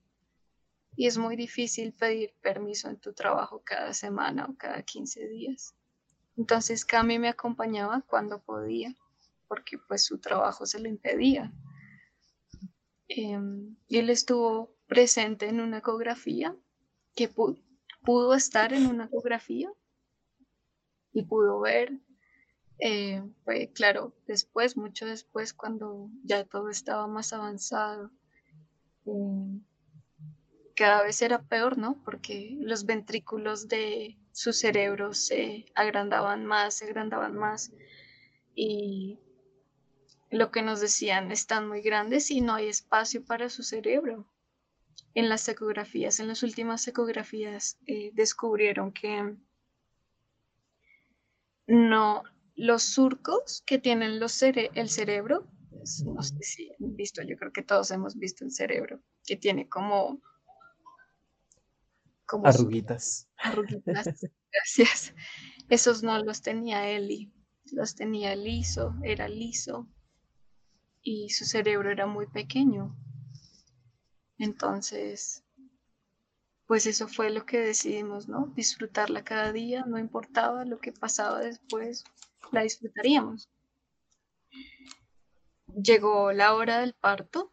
Y es muy difícil pedir permiso en tu trabajo cada semana o cada 15 días. Entonces, Cami me acompañaba cuando podía, porque pues su trabajo se lo impedía. Em, y él estuvo presente en una ecografía, que pu- pudo estar en una ecografía y pudo ver. fue claro, después, mucho después, cuando ya todo estaba más avanzado. em, cada vez era peor, ¿no? Porque los ventrículos de su cerebro se agrandaban más, se agrandaban más. Y lo que nos decían, están muy grandes y no hay espacio para su cerebro. En las ecografías, en las últimas ecografías, eh, descubrieron que no, los surcos que tienen el cerebro, no sé si han visto, yo creo que todos hemos visto el cerebro, que tiene como como arruguitas. Arruguitas, gracias. Esos no los tenía Eli, los tenía liso, era liso y su cerebro era muy pequeño. Entonces, pues eso fue lo que decidimos, ¿no? Disfrutarla cada día, no importaba lo que pasaba después, la disfrutaríamos. Llegó la hora del parto,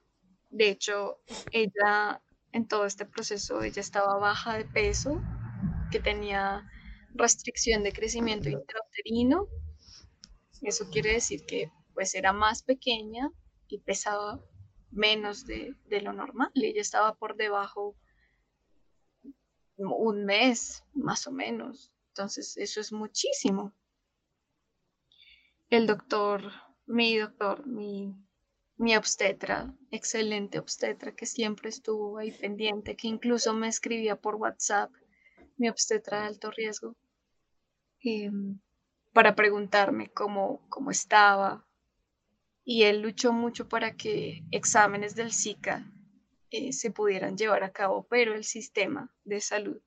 de hecho, ella en todo este proceso, ella estaba baja de peso, que tenía restricción de crecimiento intrauterino. Eso quiere decir que pues era más pequeña y pesaba menos de, de lo normal. Ella estaba por debajo un mes, más o menos. Entonces, eso es muchísimo. El doctor, mi doctor, mi, mi obstetra, excelente obstetra, que siempre estuvo ahí pendiente, que incluso me escribía por WhatsApp, mi obstetra de alto riesgo, em, para preguntarme cómo, cómo estaba. Y él luchó mucho para que exámenes del Zika eh, se pudieran llevar a cabo, pero el sistema de salud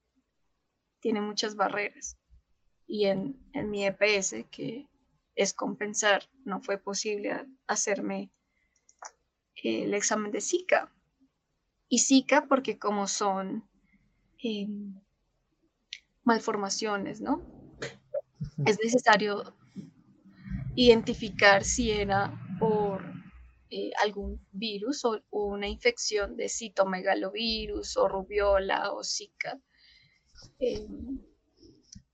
tiene muchas barreras. Y en, mi EPS, que es compensar, no fue posible hacerme el examen de Zika. Y Zika porque como son em, malformaciones, ¿no? Es necesario identificar si era por eh, algún virus o, una infección de citomegalovirus o rubiola o zika. Em,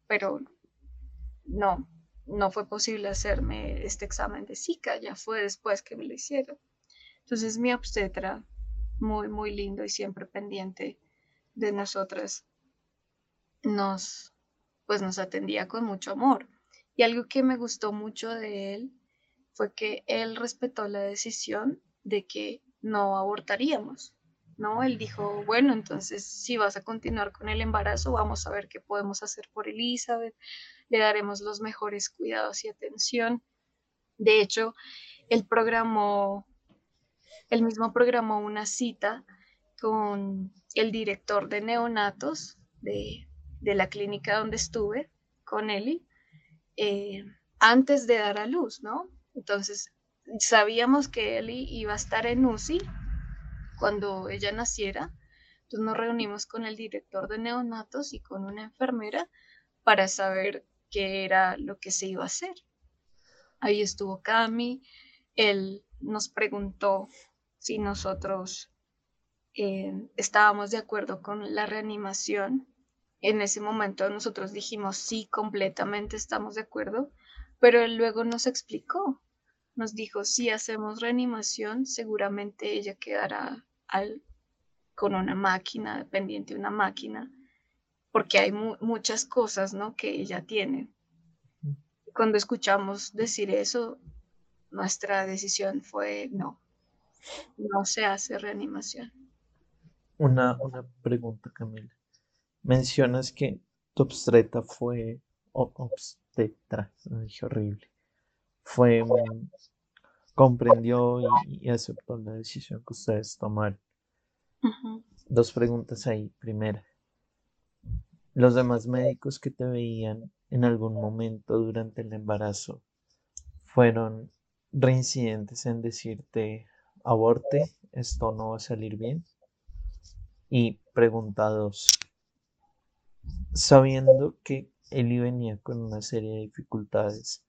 pero no, no fue posible hacerme este examen de zika, ya fue después que me lo hicieron. Entonces mi obstetra, muy, muy lindo y siempre pendiente de nosotras, nos, pues nos atendía con mucho amor. Y algo que me gustó mucho de él fue que él respetó la decisión de que no abortaríamos, ¿no? Él dijo, bueno, entonces si vas a continuar con el embarazo, vamos a ver qué podemos hacer por Elizabeth, le daremos los mejores cuidados y atención. De hecho, él programó, él mismo programó una cita con el director de neonatos de, la clínica donde estuve, con Eli, eh, antes de dar a luz, ¿no? Entonces, sabíamos que Eli iba a estar en UCI cuando ella naciera. Entonces nos reunimos con el director de neonatos y con una enfermera para saber qué era lo que se iba a hacer. Ahí estuvo Cami, él nos preguntó si nosotros eh, estábamos de acuerdo con la reanimación. En ese momento nosotros dijimos sí, completamente estamos de acuerdo, pero él luego nos explicó nos dijo, si hacemos reanimación, seguramente ella quedará al, con una máquina, dependiente de una máquina, porque hay muchas cosas ¿no? que ella tiene. Cuando escuchamos decir eso, nuestra decisión fue no, no se hace reanimación. Una, una pregunta, Camila. Mencionas que tu obstetra fue obstetra, dije horrible fue comprendió y, aceptó la decisión que ustedes tomaron. Dos preguntas ahí. Primera, ¿los demás médicos que te veían en algún momento durante el embarazo fueron reincidentes en decirte aborte, esto no va a salir bien? Y pregunta dos, sabiendo que Eli venía con una serie de dificultades,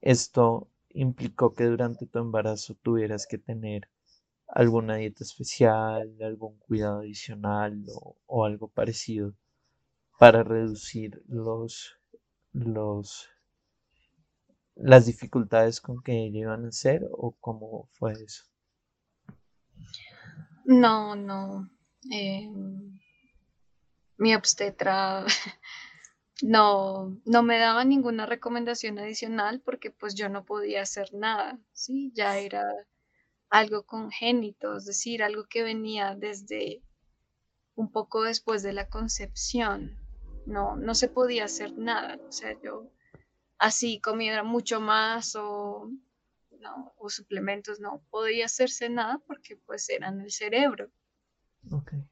esto implicó que durante tu embarazo tuvieras que tener alguna dieta especial, algún cuidado adicional o, algo parecido para reducir los, los, las dificultades con que iban a ser o cómo fue eso? No, no. Em, mi obstetra no, no me daba ninguna recomendación adicional porque pues yo no podía hacer nada, ¿sí? Ya era algo congénito, es decir, algo que venía desde un poco después de la concepción. No, no se podía hacer nada, o sea, yo así comiera mucho más o, o suplementos, no podía hacerse nada porque pues eran el cerebro. Okay.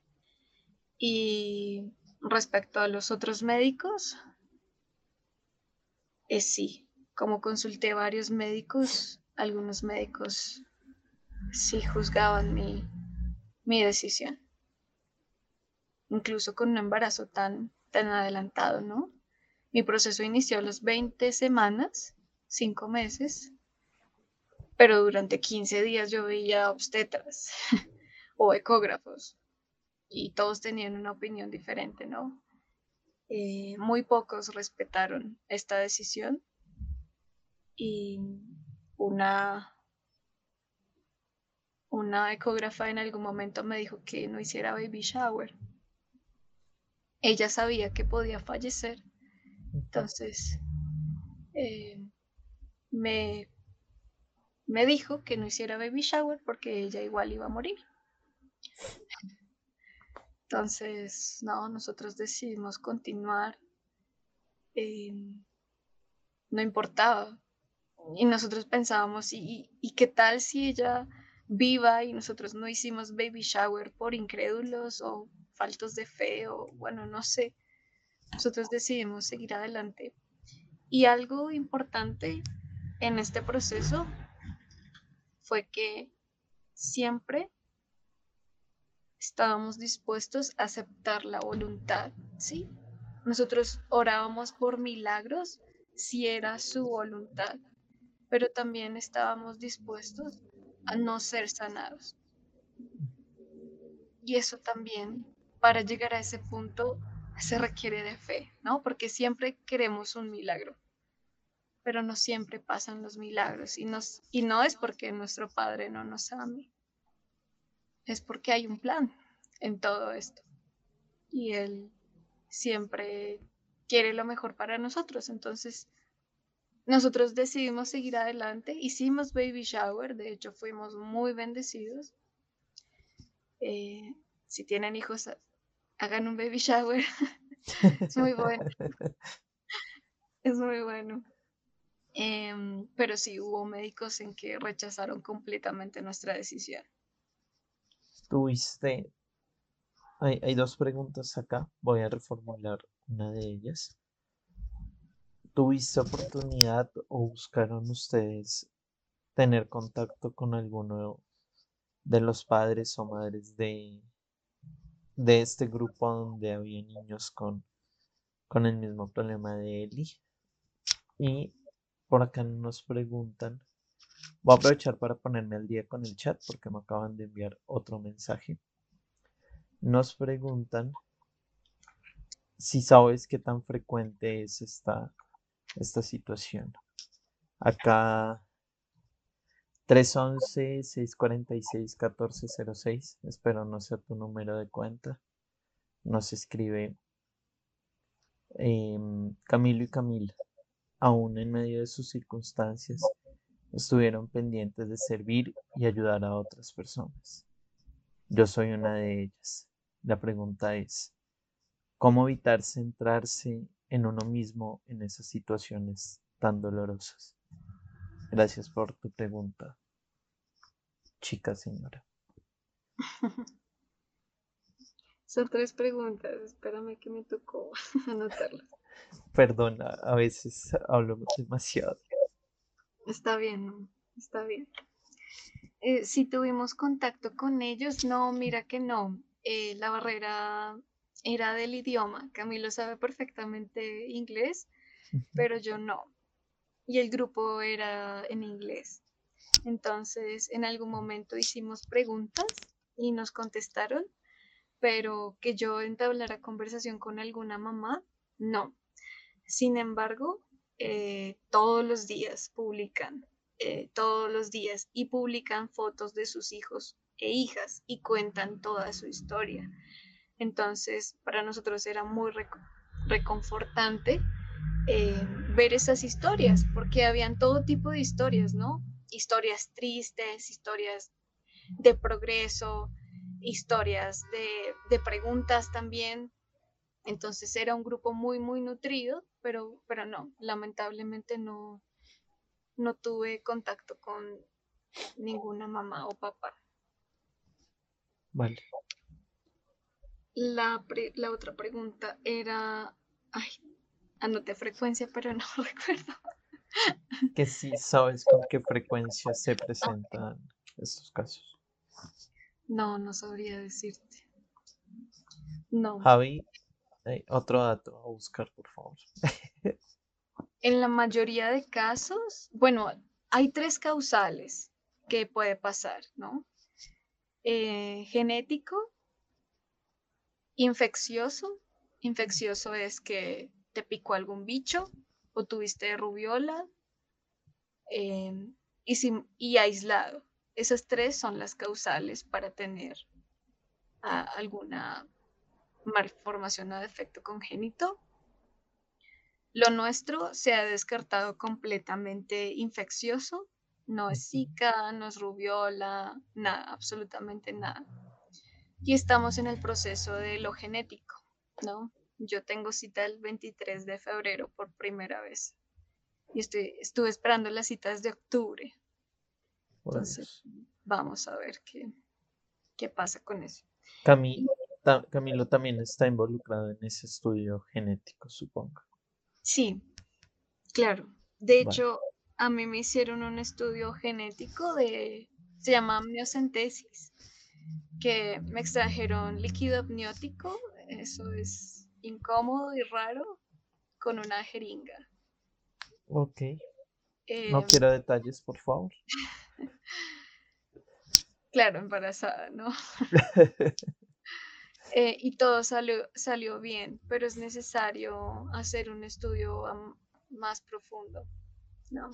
Y respecto a los otros médicos, es sí. Como consulté varios médicos, algunos médicos sí juzgaban mi, mi decisión. Incluso con un embarazo tan, tan adelantado, ¿no? Mi proceso inició a las 20 semanas, 5 meses, pero durante 15 días yo veía obstetras o ecógrafos y todos tenían una opinión diferente, ¿no? Eh, muy pocos respetaron esta decisión y una, una ecógrafa en algún momento me dijo que no hiciera baby shower. Ella sabía que podía fallecer, entonces eh, me, me dijo que no hiciera baby shower porque ella igual iba a morir. Entonces, no, nosotros decidimos continuar. No importaba. Y nosotros pensábamos, ¿y, ¿y qué tal si ella viva y nosotros no hicimos baby shower por incrédulos o faltos de fe o bueno, no sé? Nosotros decidimos seguir adelante. Y algo importante en este proceso fue que siempre estábamos dispuestos a aceptar la voluntad, ¿sí? Nosotros orábamos por milagros si era su voluntad, pero también estábamos dispuestos a no ser sanados. Y eso también, para llegar a ese punto, se requiere de fe, ¿no? Porque siempre queremos un milagro, pero no siempre pasan los milagros y, nos, y no es porque nuestro Padre no nos ame, es porque hay un plan en todo esto. Y Él siempre quiere lo mejor para nosotros. Entonces, nosotros decidimos seguir adelante. Hicimos baby shower, de hecho fuimos muy bendecidos. Eh, si tienen hijos, hagan un baby shower. es muy bueno. es muy bueno. Em, pero sí hubo médicos en que rechazaron completamente nuestra decisión. ¿Tuviste? Hay dos preguntas acá. Voy a reformular una de ellas. ¿Tuviste oportunidad o buscaron ustedes tener contacto con alguno de los padres o madres de, de este grupo donde había niños con, con el mismo problema de Eli? Y por acá nos preguntan Voy a aprovechar para ponerme al día con el chat porque me acaban de enviar otro mensaje. Nos preguntan si sabes qué tan frecuente es esta, esta situación. Acá 311-646-1406. Espero no sea tu número de cuenta. Nos escribe em, Camilo y Camila. Aún en medio de sus circunstancias, estuvieron pendientes de servir y ayudar a otras personas. Yo soy una de ellas. La pregunta es, ¿cómo evitar centrarse en uno mismo en esas situaciones tan dolorosas? Gracias por tu pregunta, chica señora. Son tres preguntas, espérame que me tocó anotarlas. Perdona, a veces hablo demasiado. Está bien, está bien. Eh, si tuvimos contacto con ellos, no, mira que no. Eh, la barrera era del idioma. Camilo sabe perfectamente inglés, pero yo no. Y el grupo era en inglés. Entonces, en algún momento hicimos preguntas y nos contestaron, pero que yo entablara conversación con alguna mamá, no. Sin embargo, eh, todos los días publican, eh, todos los días, y publican fotos de sus hijos e hijas y cuentan toda su historia. Entonces, para nosotros era muy reconfortante eh, ver esas historias, porque habían todo tipo de historias, ¿no? Historias tristes, historias de progreso, historias de, de preguntas también, entonces era un grupo muy, muy nutrido, pero, pero no, lamentablemente no, no tuve contacto con ninguna mamá o papá. Vale. La, la otra pregunta era, ay, anoté frecuencia, pero no recuerdo. Que sí sabes con qué frecuencia se presentan estos casos. No, no sabría decirte. No. Javi, otro dato a buscar, por favor. en la mayoría de casos, bueno, hay tres causales que puede pasar, ¿no? Eh, genético, infeccioso. Infeccioso es que te picó algún bicho o tuviste rubiola em, y, y, aislado. Esas tres son las causales para tener alguna malformación o defecto congénito. Lo nuestro se ha descartado completamente infeccioso. No es Zika, no es rubiola, nada, absolutamente nada. Y estamos en el proceso de lo genético, ¿no? Yo tengo cita el 23 de febrero por primera vez. Y estoy, estuve esperando las citas de octubre. Entonces, vamos a ver qué, qué pasa con eso. Camilo también está involucrado en ese estudio genético, supongo. Sí, claro. De hecho, a mí me hicieron un estudio genético de, se llama amniocentesis, que me extrajeron líquido amniótico, eso es incómodo y raro, con una jeringa. Ok. no em, quiero detalles, por favor. claro, embarazada, ¿no? Eh, y todo salió, salió bien, pero es necesario hacer un estudio más profundo, ¿no?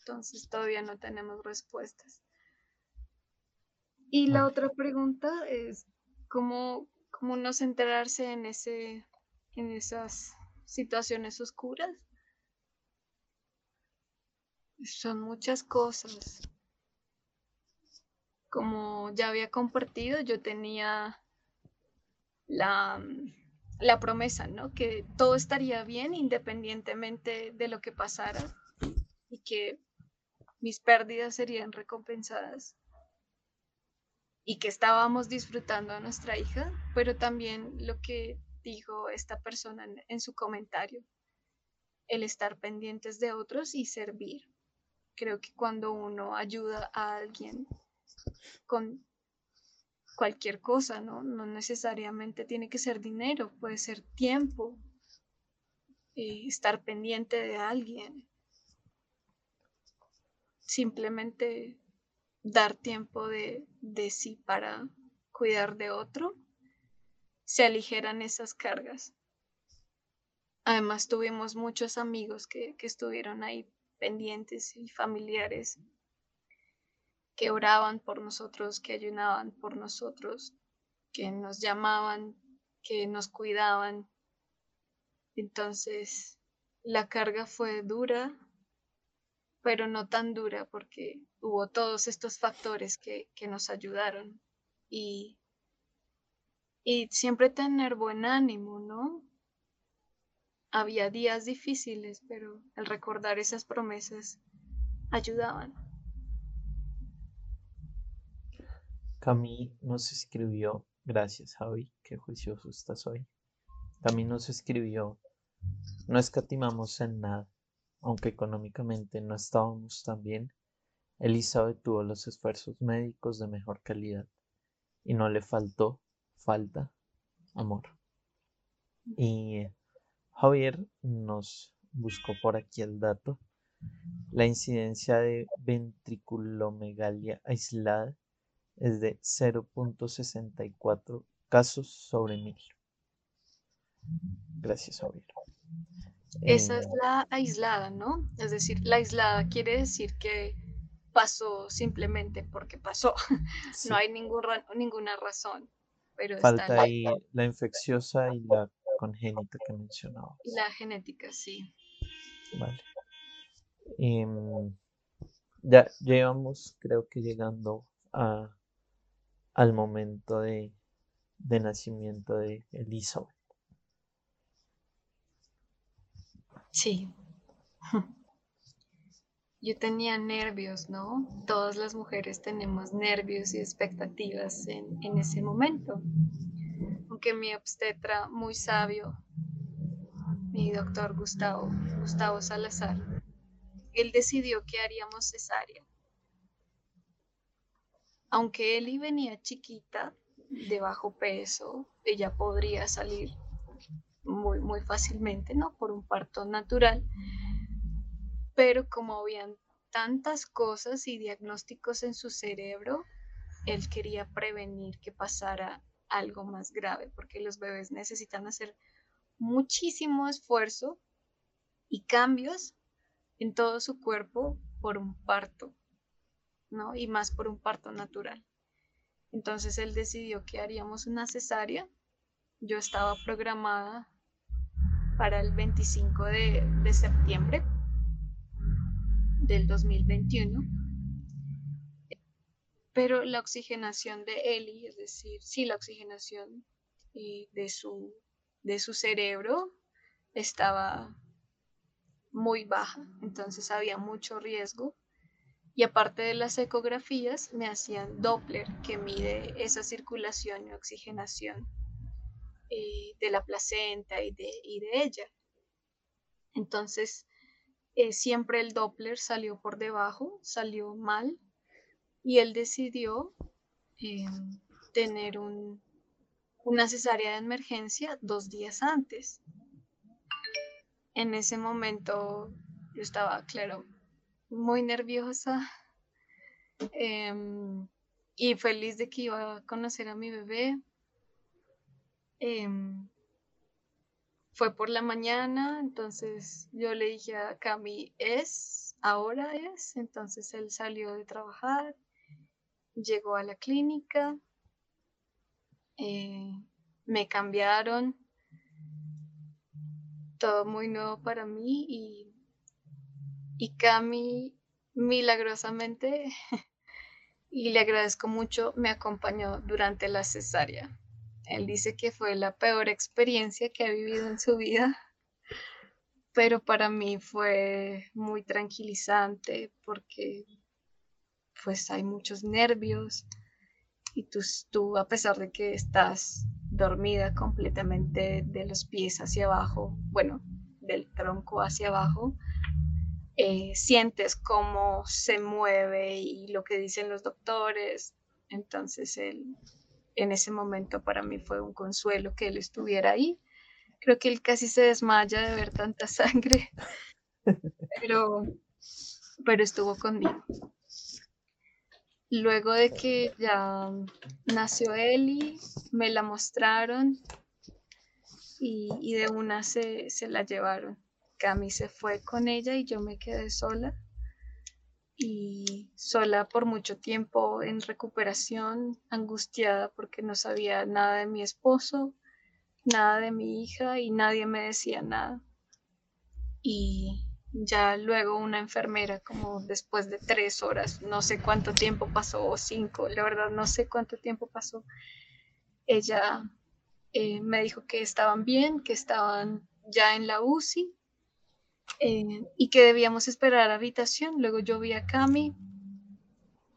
Entonces todavía no tenemos respuestas. Y la otra pregunta es, ¿cómo, cómo no enterarse en, ese, en esas situaciones oscuras? Son muchas cosas. Como ya había compartido, yo tenía la, la promesa, ¿no? Que todo estaría bien independientemente de lo que pasara y que mis pérdidas serían recompensadas y que estábamos disfrutando a nuestra hija, pero también lo que dijo esta persona en, su comentario, el estar pendientes de otros y servir. Creo que cuando uno ayuda a alguien con cualquier cosa, ¿no? No necesariamente tiene que ser dinero, puede ser tiempo, eh, estar pendiente de alguien, simplemente dar tiempo de, sí para cuidar de otro, se aligeran esas cargas. Además tuvimos muchos amigos que, que estuvieron ahí pendientes y familiares que oraban por nosotros, que ayunaban por nosotros, que nos llamaban, que nos cuidaban. Entonces, la carga fue dura, pero no tan dura porque hubo todos estos factores que, nos ayudaron y, y siempre tener buen ánimo, ¿no? Había días difíciles, pero al recordar esas promesas ayudaban. Cami nos escribió, gracias Javi, qué juicioso estás hoy. Cami nos escribió, no escatimamos en nada, aunque económicamente no estábamos tan bien. Elizabeth tuvo los esfuerzos médicos de mejor calidad y no le faltó, falta, amor. Y Javier nos buscó por aquí el dato. La incidencia de ventriculomegalia aislada es de 0.64 casos sobre mil. Gracias, Javier. Esa es eh, la aislada, ¿no? Es decir, la aislada quiere decir que pasó simplemente porque pasó. no hay ninguna razón. Pero Falta ahí la infecciosa y la congénita que mencionaba. La genética, sí. Vale. Em, ya llevamos, creo que llegando a al momento de, nacimiento de Elizabeth. Sí. Yo tenía nervios, ¿no? Todas las mujeres tenemos nervios y expectativas en, ese momento. aunque mi obstetra muy sabio, mi doctor Gustavo, Gustavo Salazar, él decidió que haríamos cesárea. Aunque Eli venía chiquita, de bajo peso, ella podría salir muy, muy fácilmente, ¿no? Por un parto natural. Pero como habían tantas cosas y diagnósticos en su cerebro, él quería prevenir que pasara algo más grave, porque los bebés necesitan hacer muchísimo esfuerzo y cambios en todo su cuerpo por un parto, ¿no? Y más por un parto natural. Entonces él decidió que haríamos una cesárea. Yo estaba programada para el 25 de, de septiembre del 2021. Pero la oxigenación de Eli, es decir, sí, la oxigenación de su, de su cerebro estaba muy baja, entonces había mucho riesgo. Y aparte de las ecografías, me hacían Doppler, que mide esa circulación y oxigenación eh, de la placenta y de, y de ella. Entonces, eh, siempre el Doppler salió por debajo, salió mal, y él decidió em, tener un, una cesárea de emergencia dos días antes. En ese momento yo estaba, claro, muy nerviosa em, y feliz de que iba a conocer a mi bebé. Em, fue por la mañana, entonces yo le dije a Cami, es, ahora es, entonces él salió de trabajar, llegó a la clínica, eh, me cambiaron, todo muy nuevo para mí y, y Cami milagrosamente, y le agradezco mucho, me acompañó durante la cesárea. Él dice que fue la peor experiencia que ha vivido en su vida, pero para mí fue muy tranquilizante porque pues hay muchos nervios y tú, tú a pesar de que estás dormida completamente de los pies hacia abajo, bueno, del tronco hacia abajo, eh, sientes cómo se mueve y lo que dicen los doctores. Entonces, él, en ese momento para mí fue un consuelo que él estuviera ahí. Creo que él casi se desmaya de ver tanta sangre, pero, pero estuvo conmigo. Luego de que ya nació Eli, me la mostraron y, de una se, se, la llevaron. Cami se fue con ella y yo me quedé sola. Y sola por mucho tiempo en recuperación, angustiada porque no sabía nada de mi esposo, nada de mi hija y nadie me decía nada. Y ya luego una enfermera, como después de tres horas, no sé cuánto tiempo pasó, o cinco, la verdad no sé cuánto tiempo pasó, ella eh, me dijo que estaban bien, que estaban ya en la UCI eh, y que debíamos esperar habitación. Luego yo vi a Cami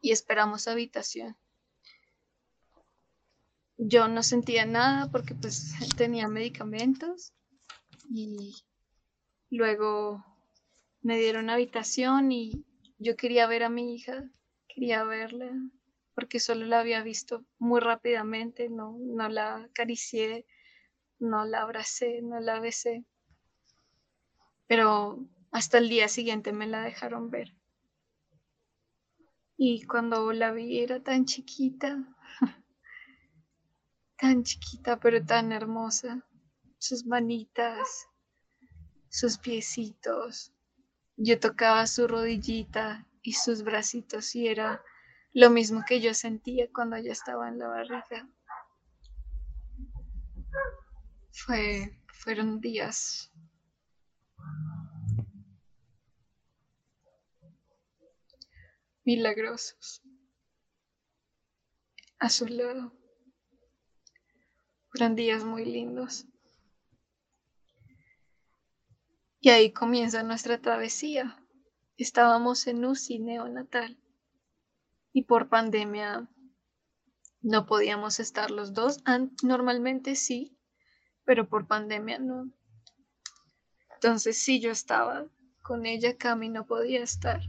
y esperamos habitación. Yo no sentía nada porque pues tenía medicamentos y luego me dieron habitación y yo quería ver a mi hija, quería verla, porque solo la había visto muy rápidamente, no, no la acaricié, no la abracé, no la besé. Pero hasta el día siguiente me la dejaron ver. Y cuando la vi era tan chiquita, tan chiquita pero tan hermosa, sus manitas, sus piecitos, yo tocaba su rodillita y sus bracitos y era lo mismo que yo sentía cuando ella estaba en la barriga. Fue, fueron días milagrosos a su lado. Fueron días muy lindos. Y ahí comienza nuestra travesía. Estábamos en UCI neonatal y por pandemia no podíamos estar los dos. Normalmente sí, pero por pandemia no. Entonces sí, yo estaba con ella, Cami no podía estar.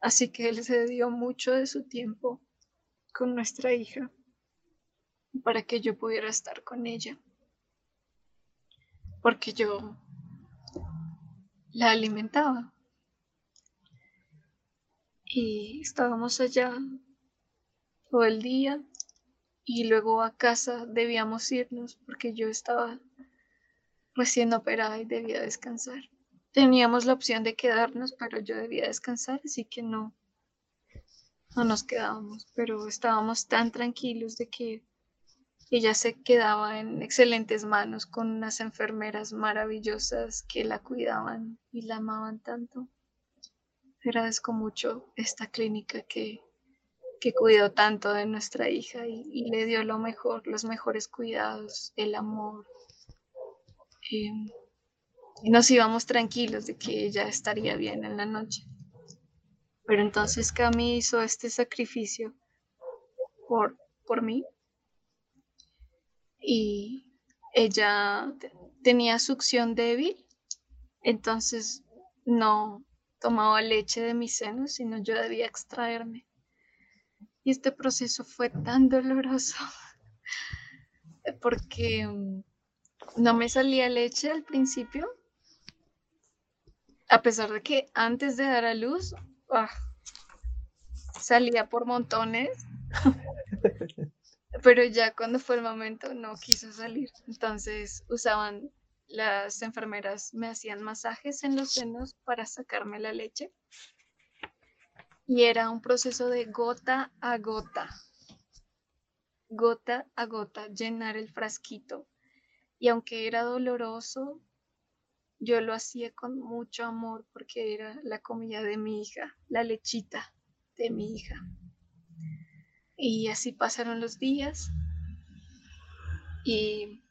Así que él se dio mucho de su tiempo con nuestra hija para que yo pudiera estar con ella. Porque yo la alimentaba. Y estábamos allá todo el día y luego a casa debíamos irnos porque yo estaba recién operada y debía descansar. Teníamos la opción de quedarnos, pero yo debía descansar, así que no, no nos quedábamos, pero estábamos tan tranquilos de que ella se quedaba en excelentes manos con unas enfermeras maravillosas que la cuidaban y la amaban tanto. Agradezco mucho esta clínica que, que cuidó tanto de nuestra hija y, le dio lo mejor, los mejores cuidados, el amor. Em, nos íbamos tranquilos de que ella estaría bien en la noche. Pero entonces Cami hizo este sacrificio por, por mí y ella tenía succión débil, entonces no tomaba leche de mis senos, sino yo debía extraerme. Y este proceso fue tan doloroso porque mm, no me salía leche al principio, a pesar de que antes de dar a luz ah, salía por montones. pero ya cuando fue el momento no quiso salir. Entonces usaban, las enfermeras me hacían masajes en los senos para sacarme la leche. Y era un proceso de gota a gota, gota a gota, llenar el frasquito. Y aunque era doloroso, yo lo hacía con mucho amor porque era la comida de mi hija, la lechita de mi hija. Y así pasaron los días. Y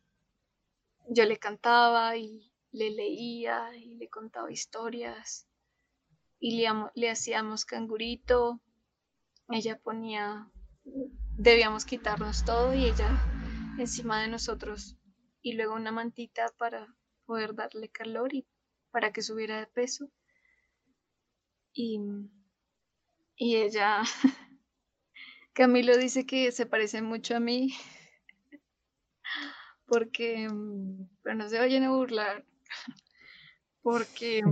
yo le cantaba y le leía y le contaba historias. Y le, hacíamos cangurito. Ella ponía, debíamos quitarnos todo y ella encima de nosotros. Y luego una mantita para poder darle calor y para que subiera de peso. Y, y ella Camilo dice que se parece mucho a mí porque, pero no se vayan a burlar, porque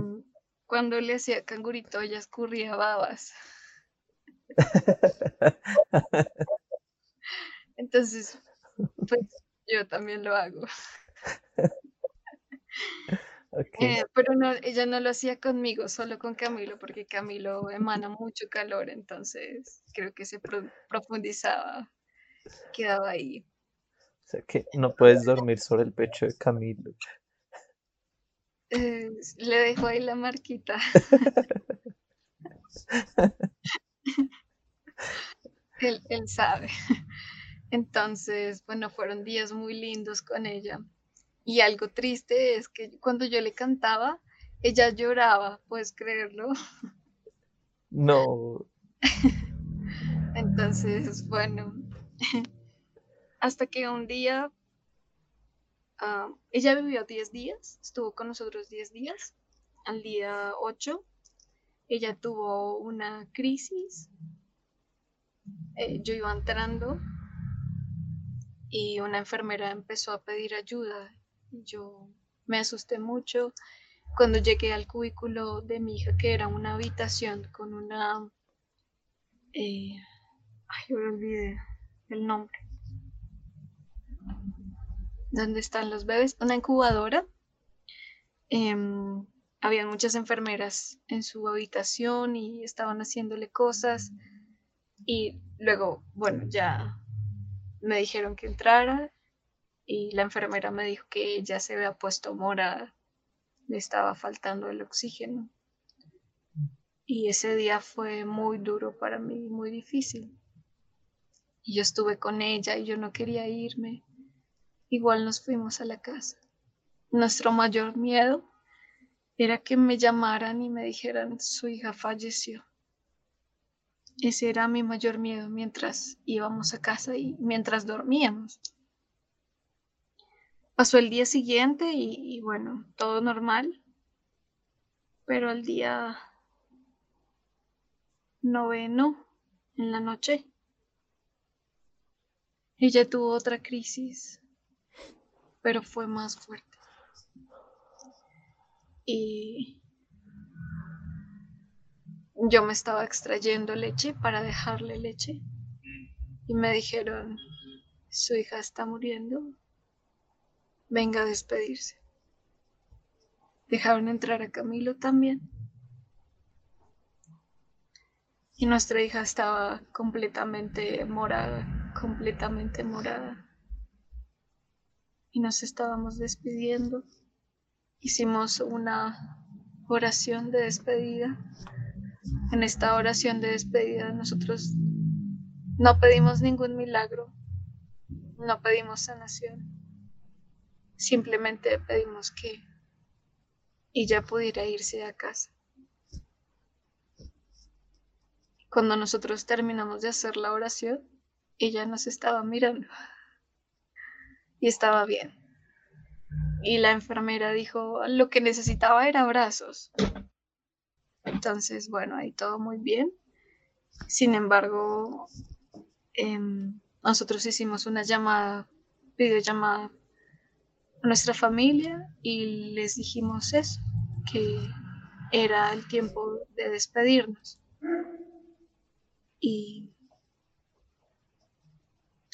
cuando le hacía cangurito ella escurría babas. Entonces, pues yo también lo hago. Eh, pero no, ella no lo hacía conmigo, solo con Camilo, porque Camilo emana mucho calor, entonces creo que se profundizaba, quedaba ahí. O sea que no puedes dormir sobre el pecho de Camilo. Eh, le dejo ahí la marquita. él, él sabe. Entonces, bueno, fueron días muy lindos con ella. Y algo triste es que cuando yo le cantaba, ella lloraba, ¿puedes creerlo? No. Entonces, bueno, hasta que un día, ah, ella vivió 10 días, estuvo con nosotros 10 días, al día 8, ella tuvo una crisis, eh, yo iba entrando y una enfermera empezó a pedir ayuda yo me asusté mucho cuando llegué al cubículo de mi hija, que era una habitación con una... Eh, ay, yo me olvidé el nombre. ¿Dónde están los bebés? Una incubadora. Em, habían muchas enfermeras en su habitación y estaban haciéndole cosas. Y luego, bueno, ya me dijeron que entrara y la enfermera me dijo que ella se había puesto morada, le estaba faltando el oxígeno. Y ese día fue muy duro para mí, muy difícil. Y yo estuve con ella y yo no quería irme. Igual nos fuimos a la casa. Nuestro mayor miedo era que me llamaran y me dijeran su hija falleció. Ese era mi mayor miedo mientras íbamos a casa y mientras dormíamos. Pasó el día siguiente y, bueno, todo normal, pero el día noveno, en la noche, ella tuvo otra crisis, pero fue más fuerte. Y yo me estaba extrayendo leche para dejarle leche y me dijeron, su hija está muriendo, venga a despedirse. Dejaron entrar a Camilo también. Y nuestra hija estaba completamente morada, completamente morada. Y nos estábamos despidiendo. Hicimos una oración de despedida. En esta oración de despedida nosotros no pedimos ningún milagro, no pedimos sanación, Simplemente pedimos que ella pudiera irse a casa. Cuando nosotros terminamos de hacer la oración, ella nos estaba mirando y estaba bien. Y la enfermera dijo, lo que necesitaba era abrazos. Entonces, bueno, ahí todo muy bien. Sin embargo, em, nosotros hicimos una llamada, videollamada nuestra familia y les dijimos eso, que era el tiempo de despedirnos. Y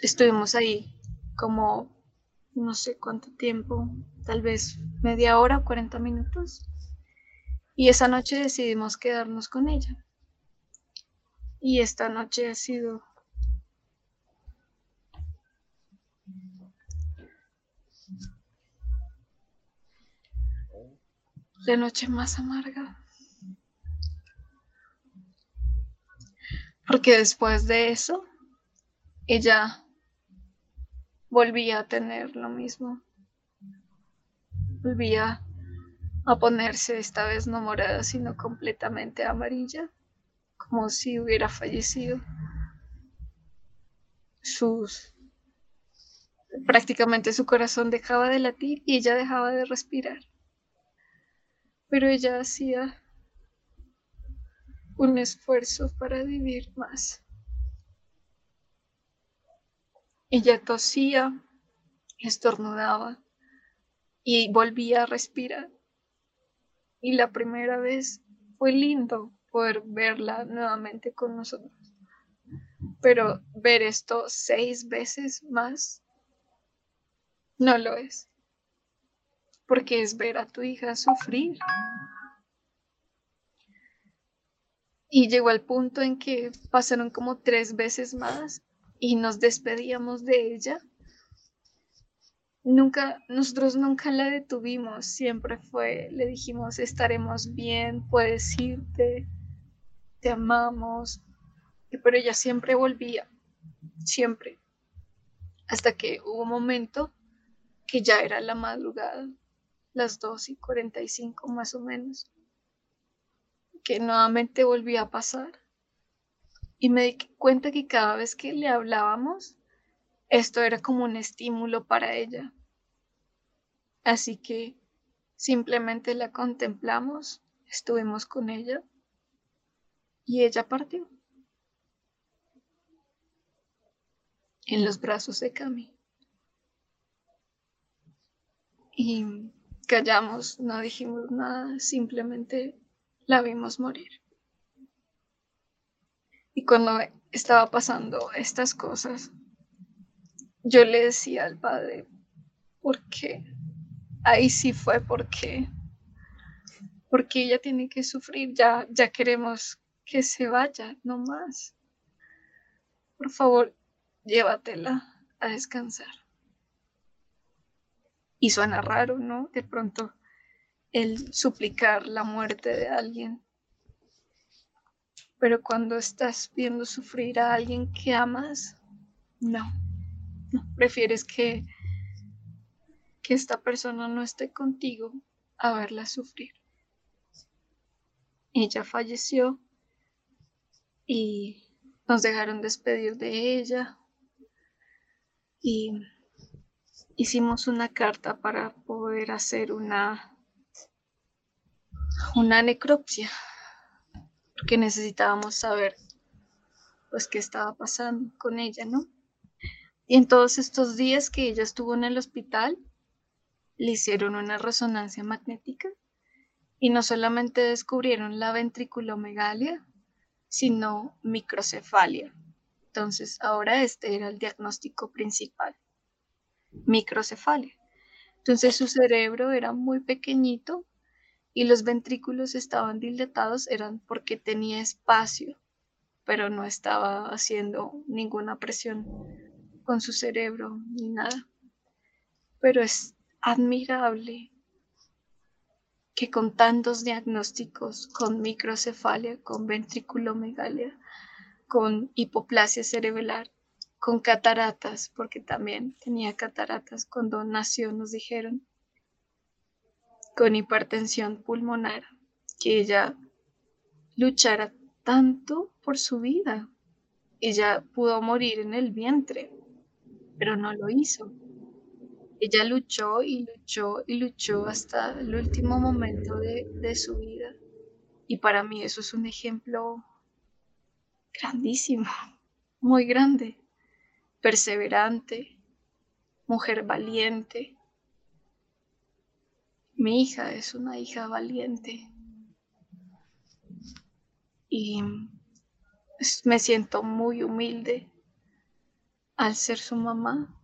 estuvimos ahí como no sé cuánto tiempo, tal vez media hora o 40 minutos. Y esa noche decidimos quedarnos con ella. Y esta noche ha sido la noche más amarga. Porque después de eso, ella volvía a tener lo mismo. Volvía a ponerse esta vez no morada, sino completamente amarilla, como si hubiera fallecido. Sus prácticamente su corazón dejaba de latir y ella dejaba de respirar pero ella hacía un esfuerzo para vivir más. Ella tosía, estornudaba y volvía a respirar. Y la primera vez fue lindo poder verla nuevamente con nosotros. Pero ver esto seis veces más no lo es porque es ver a tu hija sufrir. Y llegó al punto en que pasaron como tres veces más y nos despedíamos de ella. Nunca, nosotros nunca la detuvimos, siempre fue, le dijimos, estaremos bien, puedes irte, te amamos, pero ella siempre volvía, siempre, hasta que hubo un momento que ya era la madrugada las 2 y 45 más o menos, que nuevamente volvía a pasar. Y me di cuenta que cada vez que le hablábamos, esto era como un estímulo para ella. Así que simplemente la contemplamos, estuvimos con ella y ella partió en los brazos de Cami. Y callamos, no dijimos nada, simplemente la vimos morir. Y cuando estaba pasando estas cosas, yo le decía al padre, ¿por qué? Ahí sí fue porque, porque ella tiene que sufrir, ya, ya queremos que se vaya, no más. Por favor, llévatela a descansar. Y suena raro, ¿no? De pronto el suplicar la muerte de alguien. Pero cuando estás viendo sufrir a alguien que amas, no. Prefieres que, que esta persona no esté contigo a verla sufrir. Ella falleció y nos dejaron despedir de ella y hicimos una carta para poder hacer una una necropsia porque necesitábamos saber pues qué estaba pasando con ella, ¿no? Y en todos estos días que ella estuvo en el hospital, le hicieron una resonancia magnética y no solamente descubrieron la ventriculomegalia, sino microcefalia. Entonces, ahora este era el diagnóstico principal, microcefalia. Entonces su cerebro era muy pequeñito y los ventrículos estaban dilatados, eran porque tenía espacio, pero no estaba haciendo ninguna presión con su cerebro ni nada. Pero es admirable que con tantos diagnósticos, con microcefalia, con ventriculomegalia, con hipoplasia cerebral, con cataratas, porque también tenía cataratas cuando nació, nos dijeron, con hipertensión pulmonar, que ella luchara tanto por su vida. Ella pudo morir en el vientre, pero no lo hizo. Ella luchó y luchó y luchó hasta el último momento de, de su vida. Y para mí eso es un ejemplo grandísimo, muy grande, perseverante, mujer valiente. Mi hija es una hija valiente. Y me siento muy humilde al ser su mamá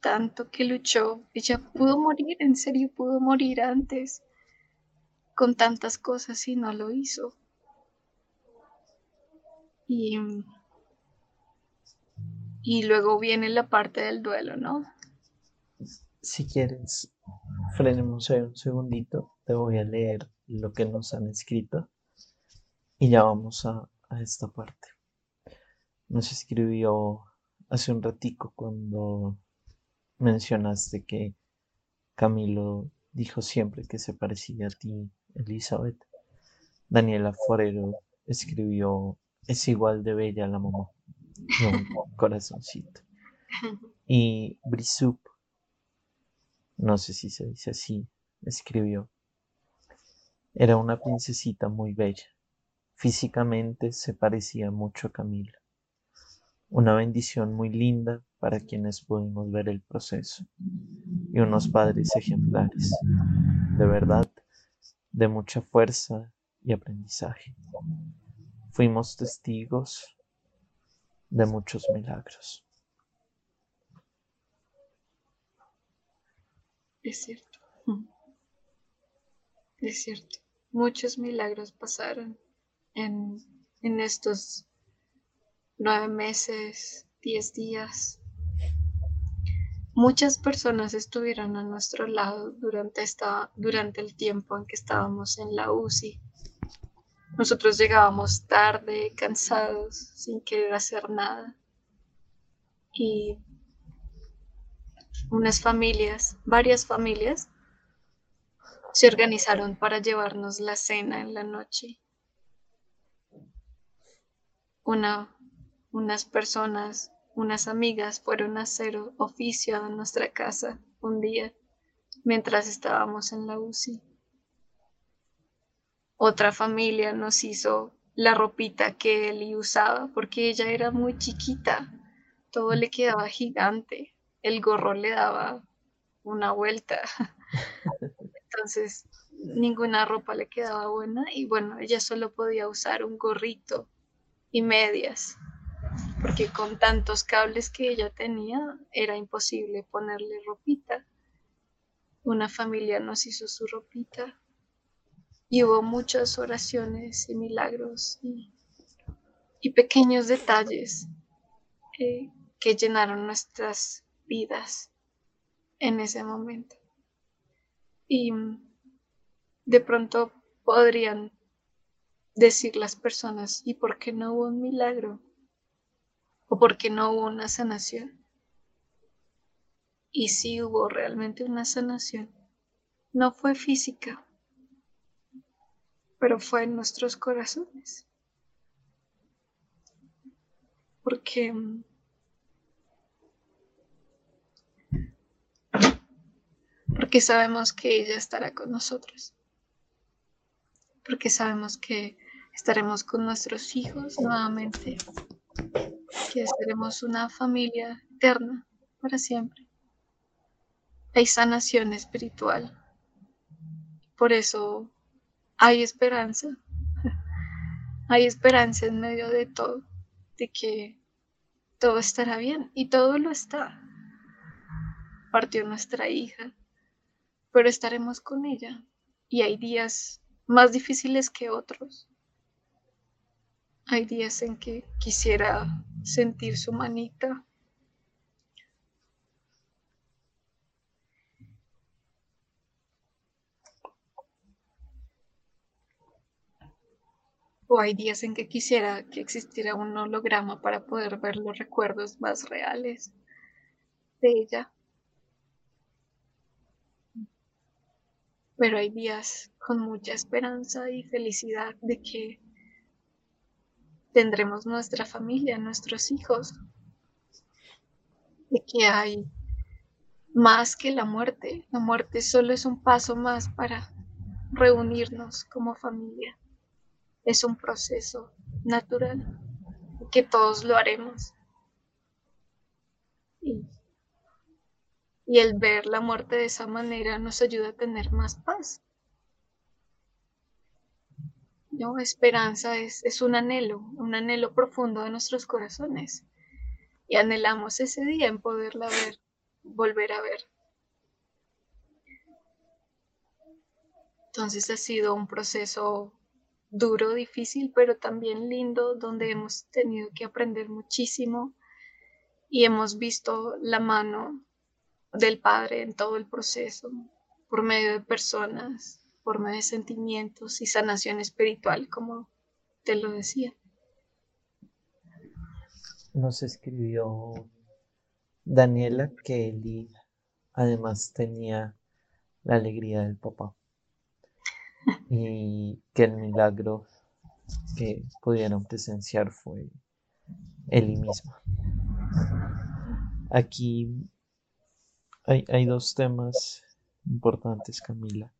tanto que luchó. Ella pudo morir, en serio pudo morir antes con tantas cosas y no lo hizo. Y, y luego viene la parte del duelo, ¿no? Si quieres, frenemos un segundito. Te voy a leer lo que nos han escrito y ya vamos a, a esta parte. Nos escribió hace un ratico cuando mencionaste que Camilo dijo siempre que se parecía a ti, Elizabeth. Daniela Forero escribió, es igual de bella la mamá. Un corazoncito. Y Brisup, no sé si se dice así, escribió, era una princesita muy bella. Físicamente se parecía mucho a Camilo. Una bendición muy linda para quienes pudimos ver el proceso y unos padres ejemplares, de verdad, de mucha fuerza y aprendizaje. Fuimos testigos de muchos milagros. Es cierto. Es cierto. Muchos milagros pasaron en, en estos nueve meses, diez días. Muchas personas estuvieron a nuestro lado durante, esta, durante el tiempo en que estábamos en la UCI. Nosotros llegábamos tarde, cansados, sin querer hacer nada. Y unas familias, varias familias, se organizaron para llevarnos la cena en la noche. Una unas personas, unas amigas fueron a hacer oficio a nuestra casa un día mientras estábamos en la UCI. Otra familia nos hizo la ropita que Eli usaba porque ella era muy chiquita, todo le quedaba gigante, el gorro le daba una vuelta. Entonces, ninguna ropa le quedaba buena y bueno, ella solo podía usar un gorrito y medias porque con tantos cables que ella tenía era imposible ponerle ropita. Una familia nos hizo su ropita y hubo muchas oraciones y milagros y, pequeños detalles eh, que llenaron nuestras vidas en ese momento. Y de pronto podrían decir las personas, ¿y por qué no hubo un milagro? O porque no hubo una sanación. Y si hubo realmente una sanación. No fue física, pero fue en nuestros corazones. porque porque sabemos que ella estará con nosotros, porque sabemos que estaremos con nuestros hijos nuevamente, que seremos una familia eterna para siempre. Hay sanación espiritual, por eso hay esperanza, hay esperanza en medio de todo, de que todo estará bien y todo lo está. Partió nuestra hija, pero estaremos con ella y hay días más difíciles que otros. Hay días en que quisiera sentir su manita. O hay días en que quisiera que existiera un holograma para poder ver los recuerdos más reales de ella. pero hay días con mucha esperanza y felicidad de que tendremos nuestra familia, nuestros hijos, de que hay más que la muerte. La muerte solo es un paso más para reunirnos como familia. Es un proceso natural que todos lo haremos. Y y el ver la muerte de esa manera nos ayuda a tener más paz. ¿No? Esperanza es, es un anhelo, un anhelo profundo de nuestros corazones. Y anhelamos ese día en poderla ver, volver a ver. Entonces ha sido un proceso duro, difícil, pero también lindo, donde hemos tenido que aprender muchísimo y hemos visto la mano del Padre en todo el proceso, por medio de personas, medio de sentimientos y sanación espiritual, como te lo decía. Nos escribió Daniela que Eli además tenía la alegría del papá y que el milagro que pudieron presenciar fue Eli misma. Aquí hay, dos temas importantes, Camila,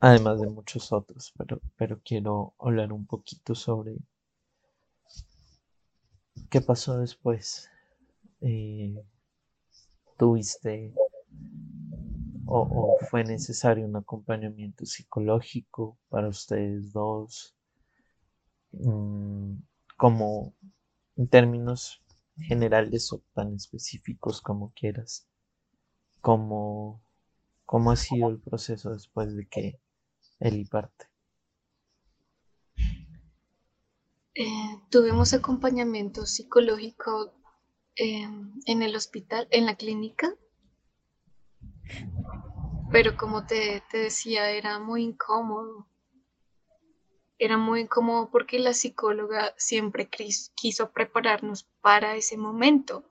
además de muchos otros, pero, pero quiero hablar un poquito sobre qué pasó después. Eh, ¿Tuviste o, fue necesario un acompañamiento psicológico para ustedes dos? Mm, como en términos generales o tan específicos como quieras cómo, cómo ha sido el proceso después de que Eli parte. Eh, tuvimos acompañamiento psicológico em, en el hospital, en la clínica, pero como te, te decía, era muy incómodo. Era muy incómodo porque la psicóloga siempre quiso prepararnos para ese momento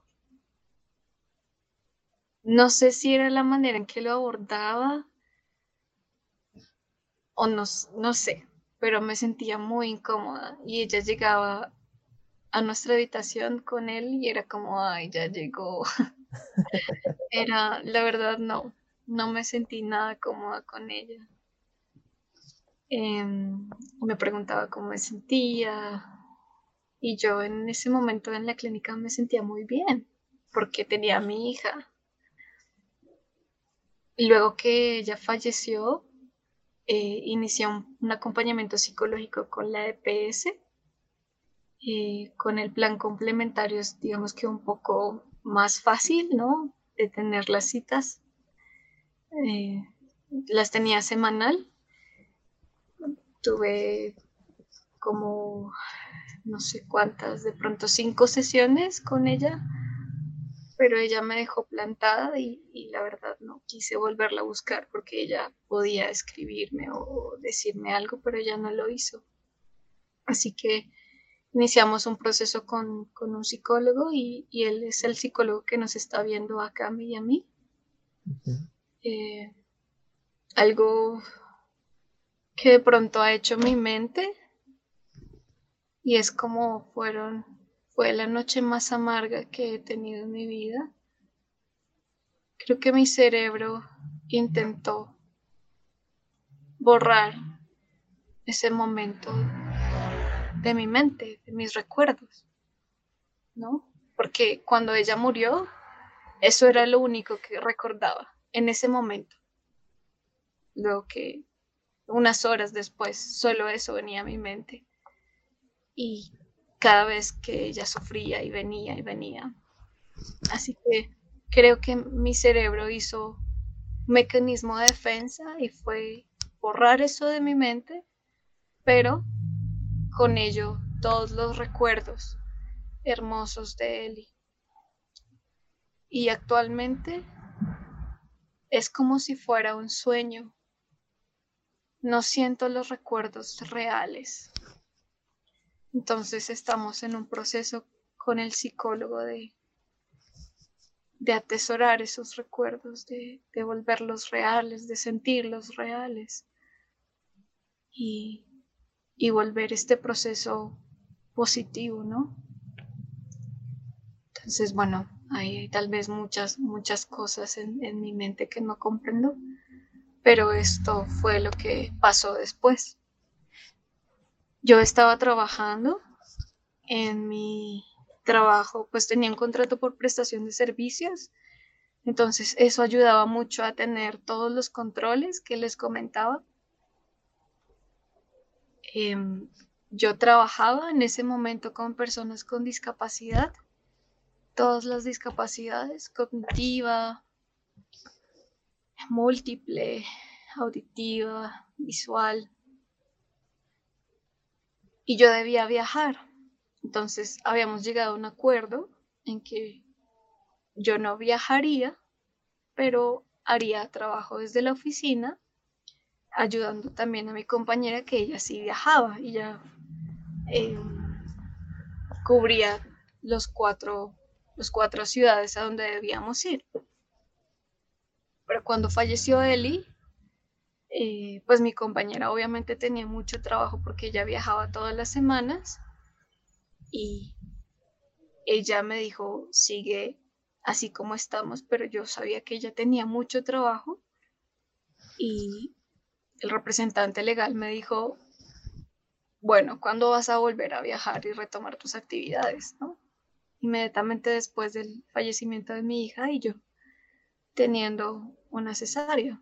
no sé si era la manera en que lo abordaba o no, no sé, pero me sentía muy incómoda y ella llegaba a nuestra habitación con él y era como, ay, ya llegó. era, la verdad, no, no me sentí nada cómoda con ella. Em, me preguntaba cómo me sentía y yo en ese momento en la clínica me sentía muy bien porque tenía a mi hija Luego que ella falleció, eh, inició un, acompañamiento psicológico con la EPS. Eh, con el plan complementario es, digamos que un poco más fácil, ¿no? De tener las citas. Eh, las tenía semanal. Tuve como, no sé cuántas, de pronto cinco sesiones con ella pero ella me dejó plantada y, la verdad no quise volverla a buscar porque ella podía escribirme o decirme algo, pero ella no lo hizo. Así que iniciamos un proceso con, un psicólogo y, él es el psicólogo que nos está viendo acá a mí y a mí. Eh, algo que de pronto ha hecho mi mente y es como fueron fue la noche más amarga que he tenido en mi vida. Creo que mi cerebro intentó borrar ese momento de mi mente, de mis recuerdos, ¿no? Porque cuando ella murió, eso era lo único que recordaba en ese momento. Luego que unas horas después, solo eso venía a mi mente. Y cada vez que ella sufría y venía y venía. Así que creo que mi cerebro hizo un mecanismo de defensa y fue borrar eso de mi mente, pero con ello todos los recuerdos hermosos de Eli. Y actualmente es como si fuera un sueño. No siento los recuerdos reales. Entonces estamos en un proceso con el psicólogo de, de atesorar esos recuerdos, de, de volverlos reales, de sentirlos reales y, y volver este proceso positivo, ¿no? Entonces, bueno, hay tal vez muchas, muchas cosas en, en mi mente que no comprendo, pero esto fue lo que pasó después yo estaba trabajando en mi trabajo, pues tenía un contrato por prestación de servicios. Entonces eso ayudaba mucho a tener todos los controles que les comentaba. Em, yo trabajaba en ese momento con personas con discapacidad, todas las discapacidades, cognitiva, múltiple, auditiva, visual, y yo debía viajar. Entonces habíamos llegado a un acuerdo en que yo no viajaría, pero haría trabajo desde la oficina, ayudando también a mi compañera que ella sí viajaba y ya eh, cubría los cuatro, los cuatro ciudades a donde debíamos ir. Pero cuando falleció Eli, eh, pues mi compañera obviamente tenía mucho trabajo porque ella viajaba todas las semanas y ella me dijo, sigue así como estamos, pero yo sabía que ella tenía mucho trabajo y el representante legal me dijo, bueno, ¿cuándo vas a volver a viajar y retomar tus actividades? Inmediatamente después del fallecimiento de mi hija y yo teniendo una cesárea.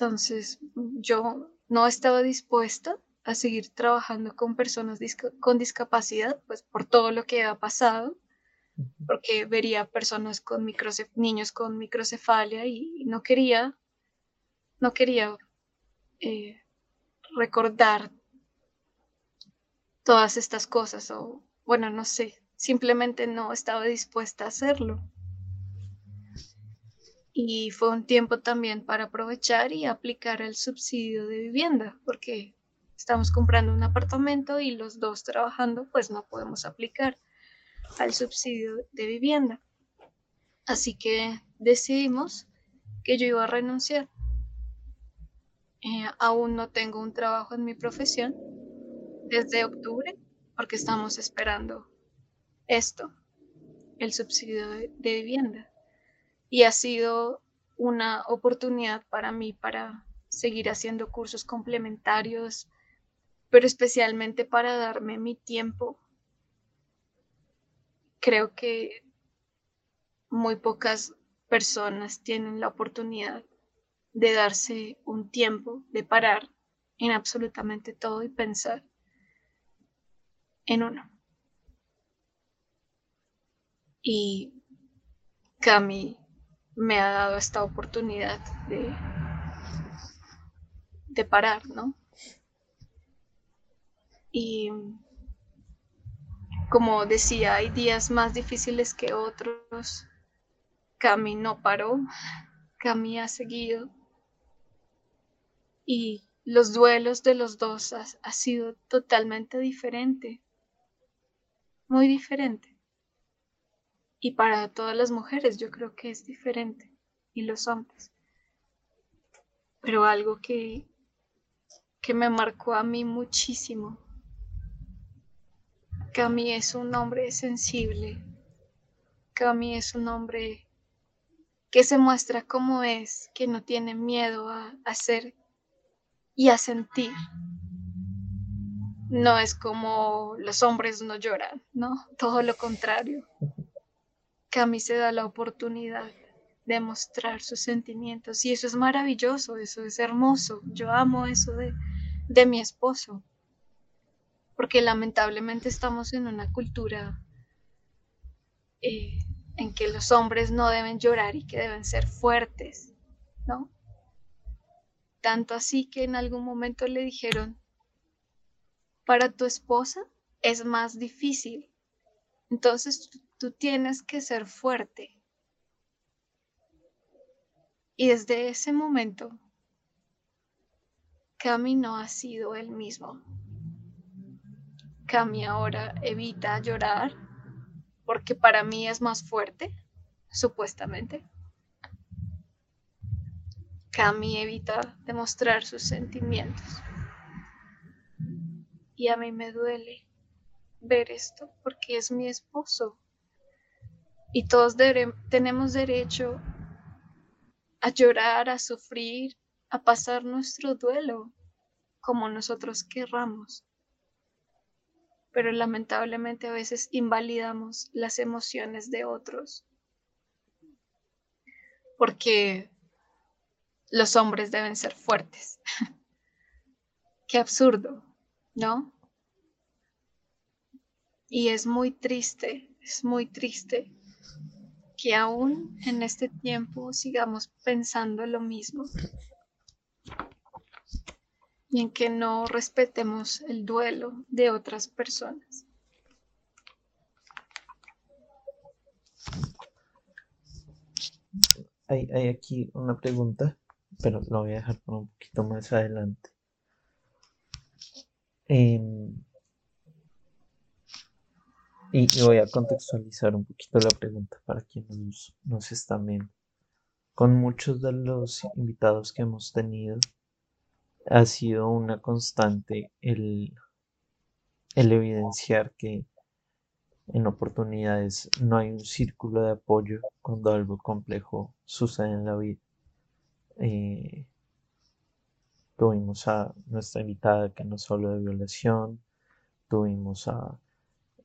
Entonces, yo no estaba dispuesta a seguir trabajando con personas con discapacidad, pues por todo lo que ha pasado, porque vería personas con niños con microcefalia y no quería, no quería eh, recordar todas estas cosas o, bueno, no sé, simplemente no estaba dispuesta a hacerlo y fue un tiempo también para aprovechar y aplicar el subsidio de vivienda, porque estamos comprando un apartamento y los dos trabajando, pues no podemos aplicar al subsidio de vivienda. Así que decidimos que yo iba a renunciar. Eh, aún no tengo un trabajo en mi profesión desde octubre porque estamos esperando esto, el subsidio de vivienda y ha sido una oportunidad para mí para seguir haciendo cursos complementarios, pero especialmente para darme mi tiempo. Creo que muy pocas personas tienen la oportunidad de darse un tiempo, de parar en absolutamente todo y pensar en uno. Y Cami me ha dado esta oportunidad de, de parar, ¿no? Y como decía, hay días más difíciles que otros. Cami no paró, Cami ha seguido. Y los duelos de los dos ha, ha sido totalmente diferente, muy diferente. Y para todas las mujeres yo creo que es diferente, y los hombres. Pero algo que, que me marcó a mí muchísimo Cami es un hombre sensible. Cami es un hombre que se muestra como es, que no tiene miedo a hacer y a sentir. No es como los hombres no lloran, ¿no? Todo lo contrario. Cami se da la oportunidad de mostrar sus sentimientos y eso es maravilloso, eso es hermoso. Yo amo eso de, de mi esposo, porque lamentablemente estamos en una cultura eh, en que los hombres no deben llorar y que deben ser fuertes, ¿no? Tanto así que en algún momento le dijeron, para tu esposa es más difícil, entonces tú tienes que ser fuerte. Y desde ese momento, Cami no ha sido el mismo. Cami ahora evita llorar porque para mí es más fuerte, supuestamente. Cami evita demostrar sus sentimientos. Y a mí me duele ver esto porque es mi esposo. Y todos tenemos derecho a llorar, a sufrir, a pasar nuestro duelo como nosotros querramos pero lamentablemente a veces invalidamos las emociones de otros. Porque los hombres deben ser fuertes. Qué absurdo, ¿no? Y es muy triste, es muy triste que aún en este tiempo sigamos pensando lo mismo y en que no respetemos el duelo de otras personas. Hay, aquí una pregunta, pero lo voy a dejar por un poquito más adelante. Em, y, voy a contextualizar un poquito la pregunta para quienes nos están viendo. Con muchos de los invitados que hemos tenido, ha sido una constante el, el evidenciar que en oportunidades no hay un círculo de apoyo cuando algo complejo sucede en la vida. Eh, tuvimos a nuestra invitada que no solo de violación, tuvimos a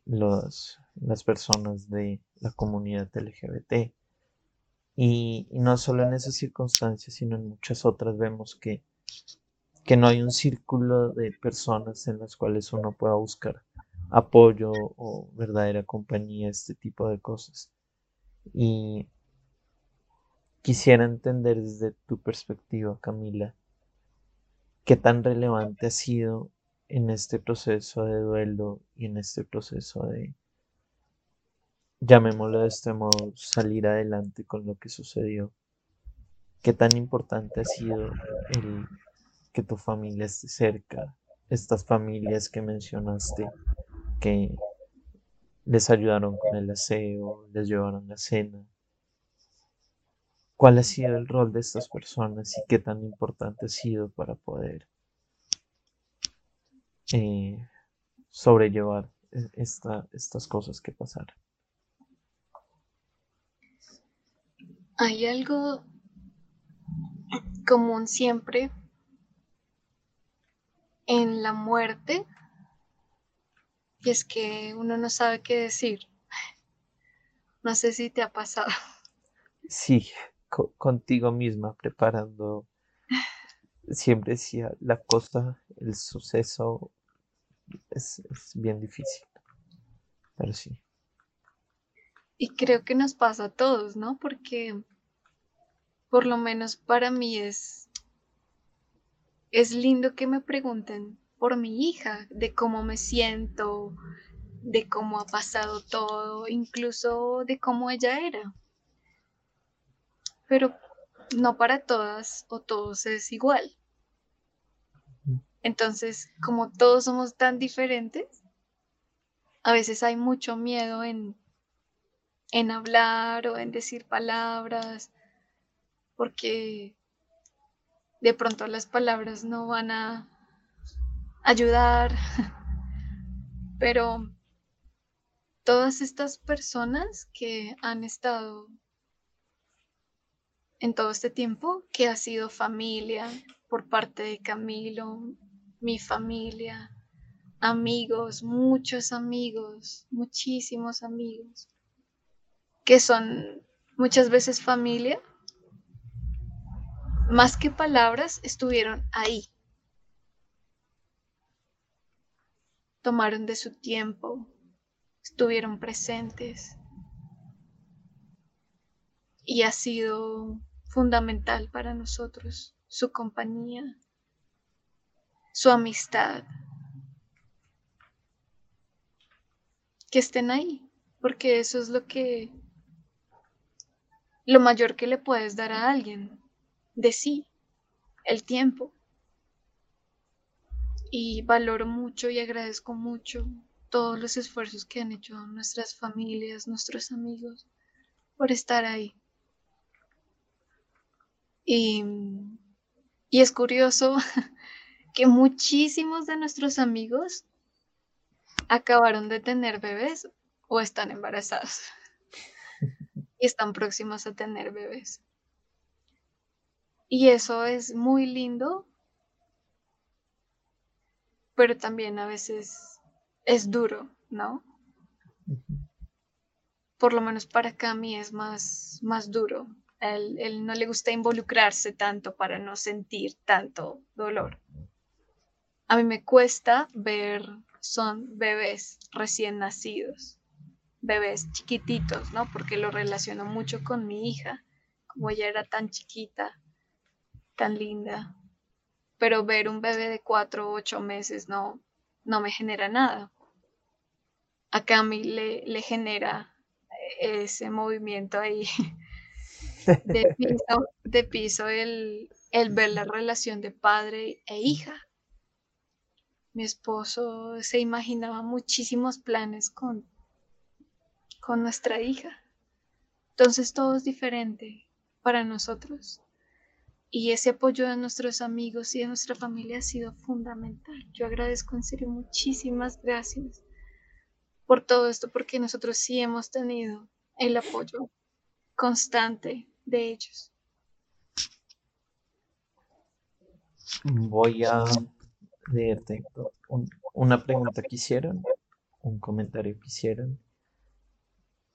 las personas de la comunidad LGBT y, y no solo en esas circunstancias, sino en muchas otras vemos que que no hay un círculo de personas en las cuales uno pueda buscar apoyo o verdadera compañía, este tipo de cosas. Y quisiera entender desde tu perspectiva, Camila, qué tan relevante ha sido en este proceso de duelo y en este proceso de, llamémoslo de este modo, salir adelante con lo que sucedió. Qué tan importante ha sido el que tu familia esté cerca, estas familias que mencionaste, que les ayudaron con el aseo, les llevaron la cena. ¿Cuál ha sido el rol de estas personas y qué tan importante ha sido para poder eh, sobrellevar estas cosas que pasaron? Hay algo común siempre en la muerte y es que uno no sabe qué decir. No sé si te ha pasado. Sí, contigo misma preparando. Siempre decía la cosa, el suceso es, es bien difícil. Pero sí. Y creo que nos pasa a todos, ¿no? Porque por lo menos para mí es es lindo que me pregunten por mi hija, de cómo me siento, de cómo ha pasado todo, incluso de cómo ella era. Pero no para todas o todos es igual. Entonces, como todos somos tan diferentes, a veces hay mucho miedo en, en hablar o en decir palabras, porque de pronto las palabras no van a ayudar, pero todas estas personas que han estado en todo este tiempo, que ha sido familia por parte de Camilo, mi familia, amigos, muchos amigos, muchísimos amigos, que son muchas veces familia, más que palabras, estuvieron ahí. Tomaron de su tiempo, estuvieron presentes y ha sido fundamental para nosotros su compañía, su amistad. Que estén ahí, porque eso es lo que, lo mayor que le puedes dar a alguien, de sí, el tiempo. Y valoro mucho y agradezco mucho todos los esfuerzos que han hecho nuestras familias, nuestros amigos, por estar ahí. Y, y es curioso que muchísimos de nuestros amigos acabaron de tener bebés o están embarazados y están próximos a tener bebés. Y eso es muy lindo, pero también a veces es duro, ¿no? Por lo menos para Cami es más, más duro. Él, él no le gusta involucrarse tanto para no sentir tanto dolor. A mí me cuesta ver, son bebés recién nacidos, bebés chiquititos, ¿no? Porque lo relaciono mucho con mi hija, como ella era tan chiquita, tan linda. Pero ver un bebé de cuatro o ocho meses no, no me genera nada. A Cami le, le genera ese movimiento ahí de piso, de piso el, el ver la relación de padre e hija. Mi esposo se imaginaba muchísimos planes con, con nuestra hija. Entonces todo es diferente para nosotros. Y ese apoyo de nuestros amigos y de nuestra familia ha sido fundamental. Yo agradezco en serio muchísimas gracias por todo esto, porque nosotros sí hemos tenido el apoyo constante de ellos. Voy a leerte una pregunta que hicieron, un comentario que hicieron,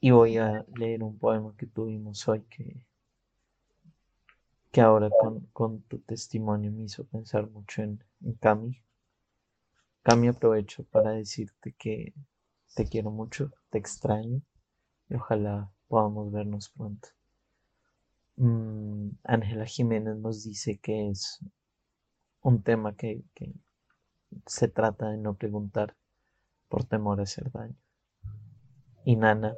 y voy a leer un poema que tuvimos hoy que que ahora con, tu testimonio me hizo pensar mucho en, en Cami. Cami, aprovecho para decirte que te quiero mucho, te extraño y ojalá podamos vernos pronto. Mm, Ángela Jiménez nos dice que es un tema que, se trata de no preguntar por temor a hacer daño. Y Nana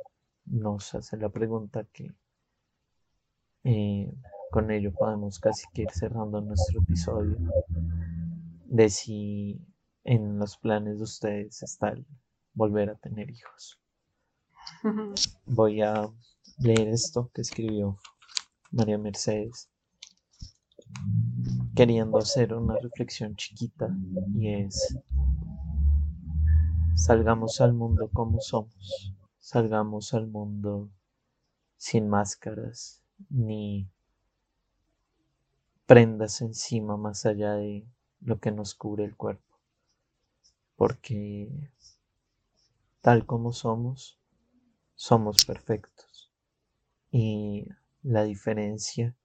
nos hace la pregunta que eh, con ello podemos casi que ir cerrando nuestro episodio de si en los planes de ustedes está el volver a tener hijos. Voy a leer esto que escribió María Mercedes, queriendo hacer una reflexión chiquita y es, salgamos al mundo como somos, salgamos al mundo sin máscaras ni prendas encima más allá de lo que nos cubre el cuerpo. Porque tal como somos, somos perfectos. Y la diferencia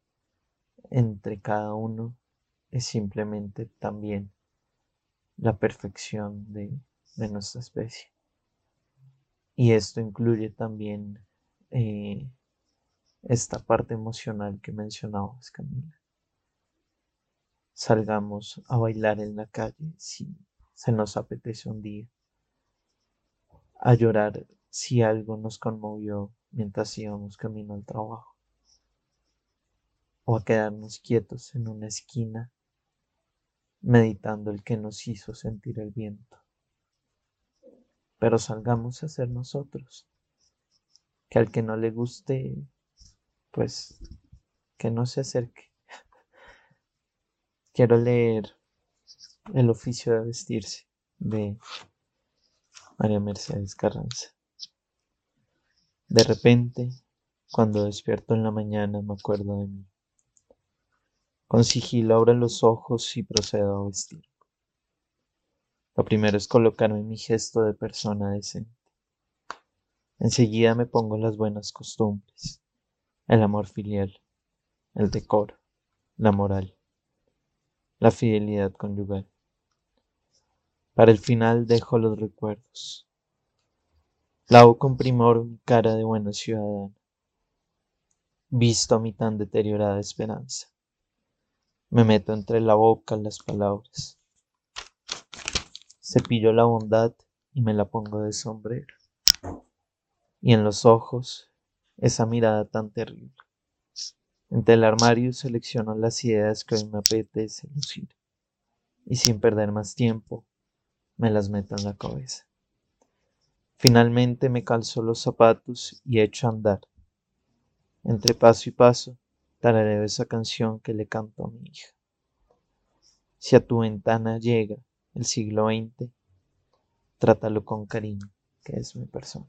entre cada uno es simplemente también la perfección de, nuestra especie. Y esto incluye también eh, esta parte emocional que mencionabas, Camila. Salgamos a bailar en la calle si se nos apetece un día, a llorar si algo nos conmovió mientras íbamos camino al trabajo, o a quedarnos quietos en una esquina meditando el que nos hizo sentir el viento. Pero salgamos a ser nosotros, que al que no le guste, pues que no se acerque Quiero leer El oficio de vestirse de María Mercedes Carranza. De repente, cuando despierto en la mañana, me acuerdo de mí. Con sigilo abro los ojos y procedo a vestir. Lo primero es colocarme mi gesto de persona decente. Enseguida me pongo las buenas costumbres, el amor filial, el decoro, la moral, la fidelidad conyugal. Para el final dejo los recuerdos. Lavo con primor mi cara de buena ciudadana. Visto mi tan deteriorada esperanza. Me meto entre la boca las palabras. Cepillo la bondad y me la pongo de sombrero. Y en los ojos esa mirada tan terrible. Entre el armario selecciono las ideas que hoy me apetece lucir. Y sin perder más tiempo, me las meto en la cabeza. Finalmente me calzo los zapatos y echo a andar. Entre paso y paso, tarareo esa canción que le canto a mi hija. Si a tu ventana llega el siglo XX, trátalo con cariño, que es mi persona.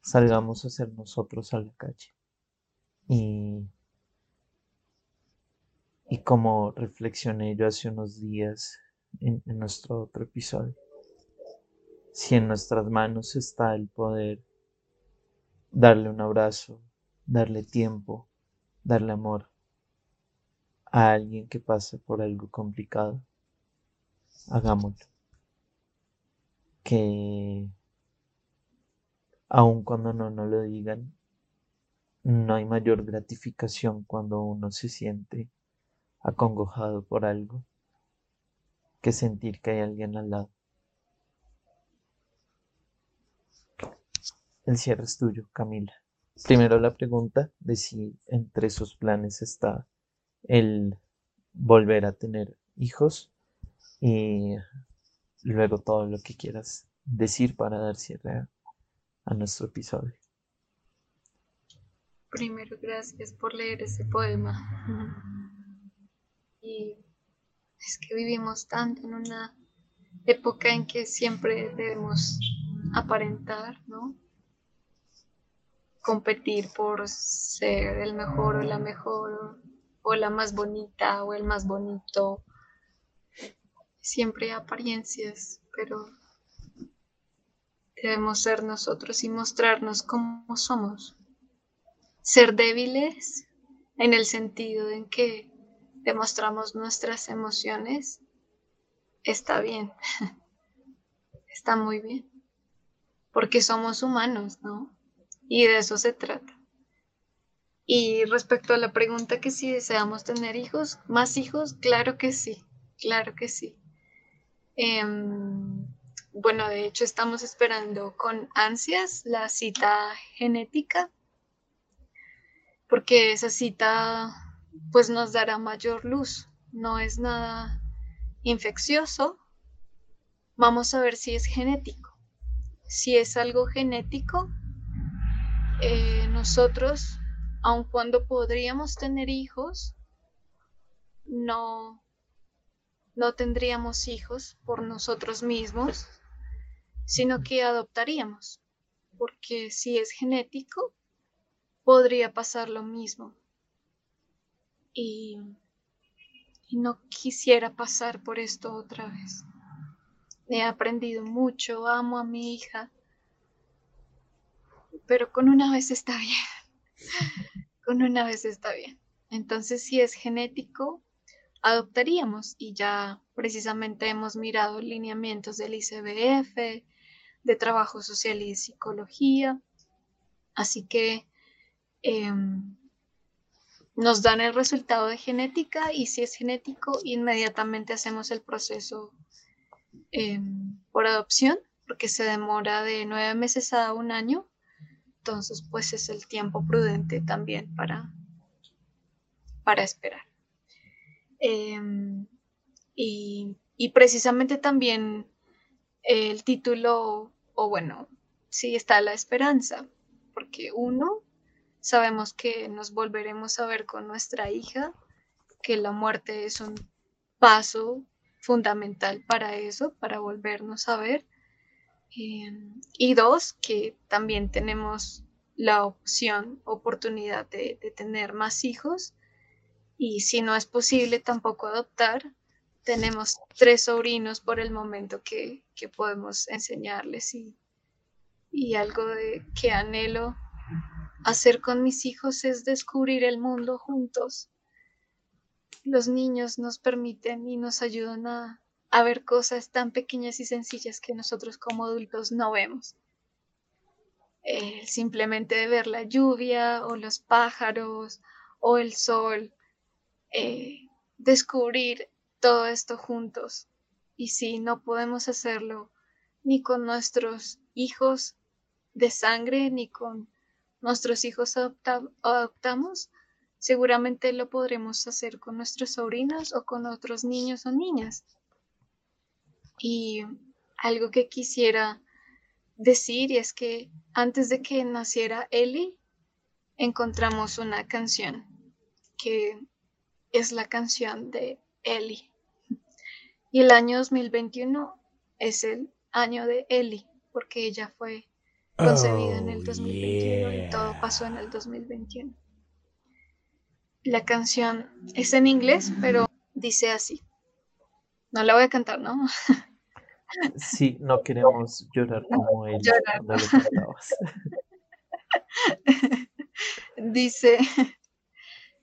Salgamos a ser nosotros a la calle. Y, y como reflexioné yo hace unos días en, en nuestro otro episodio, si en nuestras manos está el poder darle un abrazo, darle tiempo, darle amor a alguien que pasa por algo complicado, hagámoslo. Que aun cuando no nos lo digan, no hay mayor gratificación cuando uno se siente acongojado por algo que sentir que hay alguien al lado. El cierre es tuyo, Camila. Primero la pregunta de si entre sus planes está el volver a tener hijos y luego todo lo que quieras decir para dar cierre a nuestro episodio. Primero, gracias por leer ese poema. Y es que vivimos tanto en una época en que siempre debemos aparentar, ¿no? Competir por ser el mejor o la mejor o la más bonita o el más bonito. Siempre apariencias, pero debemos ser nosotros y mostrarnos como somos. Ser débiles en el sentido en que demostramos nuestras emociones está bien. está muy bien. Porque somos humanos, ¿no? Y de eso se trata. Y respecto a la pregunta que si deseamos tener hijos, más hijos, claro que sí, claro que sí. Em, bueno, de hecho estamos esperando con ansias la cita genética, porque esa cita pues nos dará mayor luz, no es nada infeccioso. Vamos a ver si es genético. Si es algo genético, eh, nosotros, aun cuando podríamos tener hijos, no, no tendríamos hijos por nosotros mismos, sino que adoptaríamos, porque si es genético, podría pasar lo mismo. Y, y no quisiera pasar por esto otra vez. He aprendido mucho, amo a mi hija pero con una vez está bien. con una vez está bien. Entonces, si es genético, adoptaríamos y ya precisamente hemos mirado lineamientos del ICBF, de trabajo social y psicología. Así que em, nos dan el resultado de genética y si es genético, inmediatamente hacemos el proceso em, por adopción, porque se demora de nueve meses a un año entonces, pues es el tiempo prudente también para, para esperar. Em, y, precisamente también el título, o bueno, sí está la esperanza, porque uno, sabemos que nos volveremos a ver con nuestra hija, que la muerte es un paso fundamental para eso, para volvernos a ver. Em, y dos, que también tenemos la opción, oportunidad de, tener más hijos. Y si no es posible tampoco adoptar, tenemos tres sobrinos por el momento que, podemos enseñarles y, y algo que anhelo hacer con mis hijos es descubrir el mundo juntos. Los niños nos permiten y nos ayudan a, a ver cosas tan pequeñas y sencillas que nosotros como adultos no vemos. Eh, simplemente ver la lluvia o los pájaros o el sol, eh, descubrir todo esto juntos. Y si no podemos hacerlo ni con nuestros hijos de sangre, ni con nuestros hijos adoptamos, seguramente lo podremos hacer con nuestros sobrinos o con otros niños o niñas. Y algo que quisiera decir es que antes de que naciera Ellie, encontramos una canción que es la canción de Ellie. Y el año 2021 es el año de Ellie, porque ella fue concebida en el 2021 y todo pasó en el 2021. La canción es en inglés, pero dice así. No la voy a cantar, ¿no? Sí, no queremos llorar como él Dice,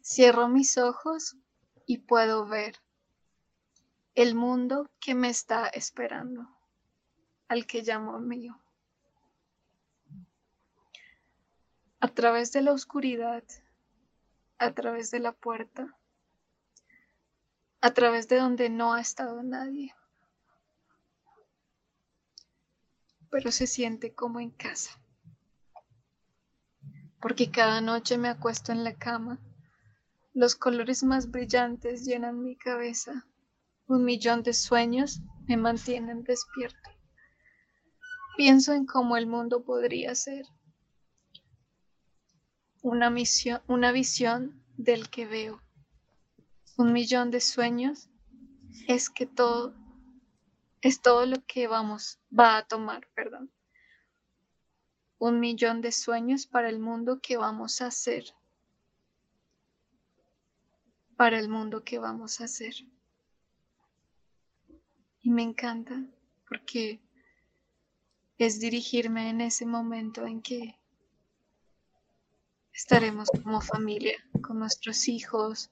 cierro mis ojos y puedo ver el mundo que me está esperando, al que llamo mío. A través de la oscuridad, a través de la puerta, a través de donde no ha estado nadie. pero se siente como en casa. Porque cada noche me acuesto en la cama, los colores más brillantes llenan mi cabeza, un millón de sueños me mantienen despierto. Pienso en cómo el mundo podría ser. Una, misión, una visión del que veo. Un millón de sueños es que todo es todo lo que vamos, va a tomar, perdón. Un millón de sueños para el mundo que vamos a hacer. Para el mundo que vamos a hacer. Y me encanta porque es dirigirme en ese momento en que estaremos como familia, con nuestros hijos,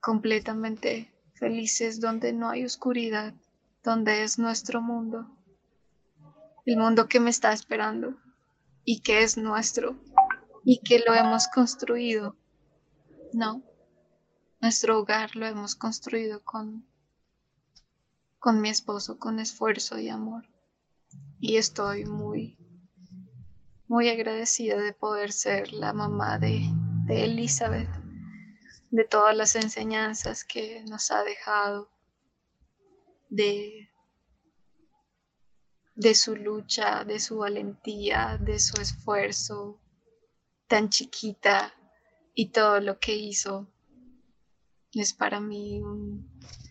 completamente felices donde no hay oscuridad, donde es nuestro mundo, el mundo que me está esperando y que es nuestro y que lo hemos construido. No, nuestro hogar lo hemos construido con, con mi esposo, con esfuerzo y amor. Y estoy muy, muy agradecida de poder ser la mamá de, de Elizabeth, de todas las enseñanzas que nos ha dejado de, de su lucha, de su valentía, de su esfuerzo tan chiquita y todo lo que hizo. Es para mí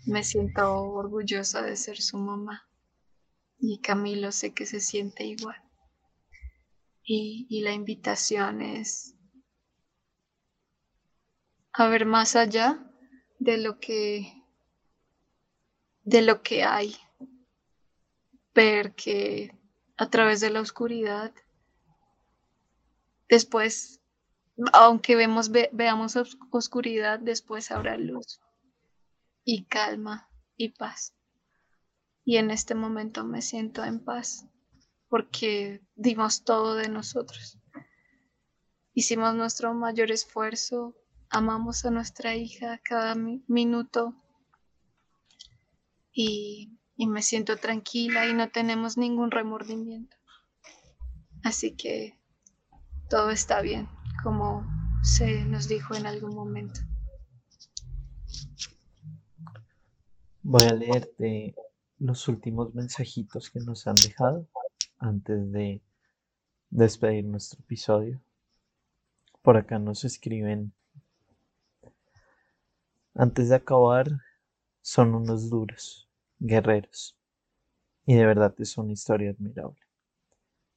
me siento orgullosa de ser su mamá y Camilo sé que se siente igual. Y, y la invitación es a ver más allá de lo que de lo que hay, ver que a través de la oscuridad, después, aunque vemos, veamos oscuridad, después habrá luz y calma y paz. Y en este momento me siento en paz porque dimos todo de nosotros. Hicimos nuestro mayor esfuerzo, amamos a nuestra hija cada minuto y, me siento tranquila y no tenemos ningún remordimiento. Así que todo está bien, como se nos dijo en algún momento. Voy a leerte los últimos mensajitos que nos han dejado antes de despedir nuestro episodio. Por acá nos escriben, antes de acabar, son unos duros guerreros. y de verdad es una historia admirable.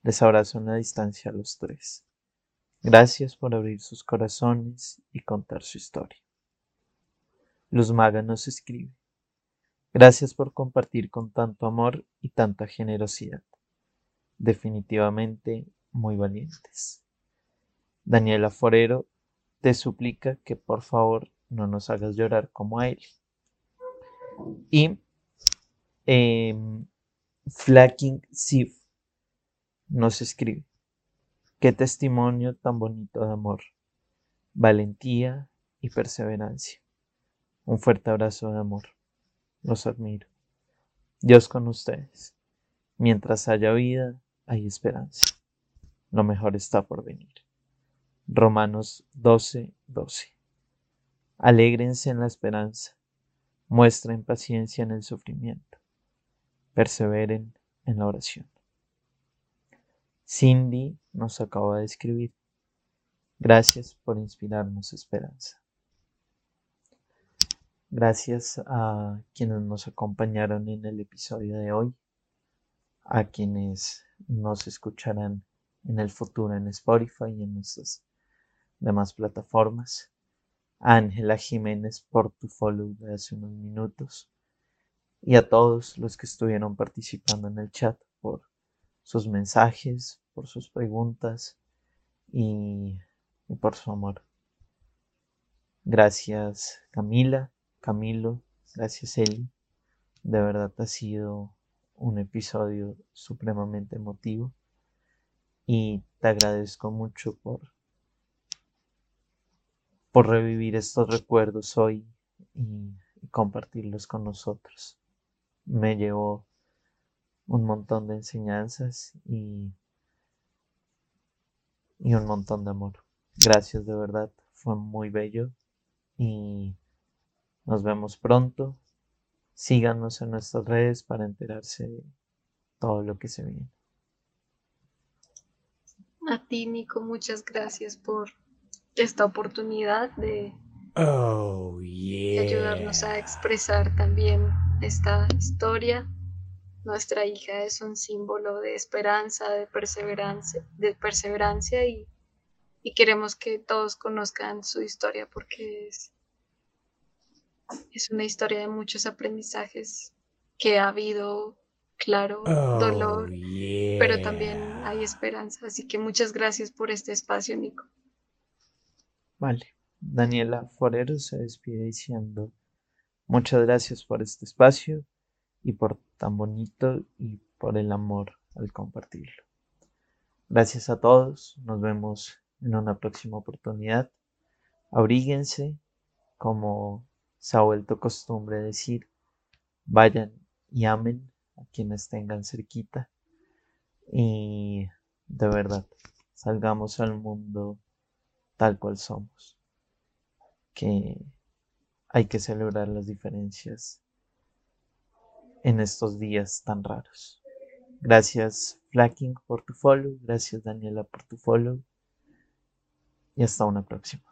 Les abrazo en la distancia a los tres. Gracias por abrir sus corazones y contar su historia. Luz Maga nos escribe. Gracias por compartir con tanto amor y tanta generosidad. Definitivamente muy valientes. Daniela Forero te suplica que por favor no nos hagas llorar como a él. Y eh, Flacking Sif nos escribe. Qué testimonio tan bonito de amor, valentía y perseverancia. Un fuerte abrazo de amor. Los admiro. Dios con ustedes. Mientras haya vida, hay esperanza. Lo mejor está por venir. Romanos 12, 12. Alégrense en la esperanza. Muestren paciencia en el sufrimiento. Perseveren en la oración. Cindy nos acaba de escribir. Gracias por inspirarnos esperanza. Gracias a quienes nos acompañaron en el episodio de hoy, a quienes nos escucharán en el futuro en Spotify y en nuestras demás plataformas. Ángela Jiménez por tu follow de hace unos minutos y a todos los que estuvieron participando en el chat por sus mensajes, por sus preguntas y, por su amor. Gracias Camila, Camilo, gracias Eli. De verdad ha sido un episodio supremamente emotivo y te agradezco mucho por por revivir estos recuerdos hoy y, compartirlos con nosotros. Me llevó un montón de enseñanzas y, y un montón de amor. Gracias de verdad, fue muy bello y nos vemos pronto. Síganos en nuestras redes para enterarse de todo lo que se viene. A ti, Nico, muchas gracias por esta oportunidad de, oh, de ayudarnos a expresar también esta historia nuestra hija es un símbolo de esperanza, de perseverancia, de perseverancia y, queremos que todos conozcan su historia porque es, es una historia de muchos aprendizajes que ha habido, claro, Oh, dolor, pero también hay esperanza. Así que muchas gracias por este espacio, Nico. Vale. Daniela Forero se despide diciendo muchas gracias por este espacio y por tan bonito y por el amor al compartirlo. Gracias a todos, nos vemos en una próxima oportunidad. Abríguense, como se ha vuelto costumbre decir, vayan y amen a quienes tengan cerquita y de verdad salgamos al mundo tal cual somos, que hay que celebrar las diferencias en estos días tan raros. Gracias Flacking por tu follow, gracias Daniela por tu follow y hasta una próxima.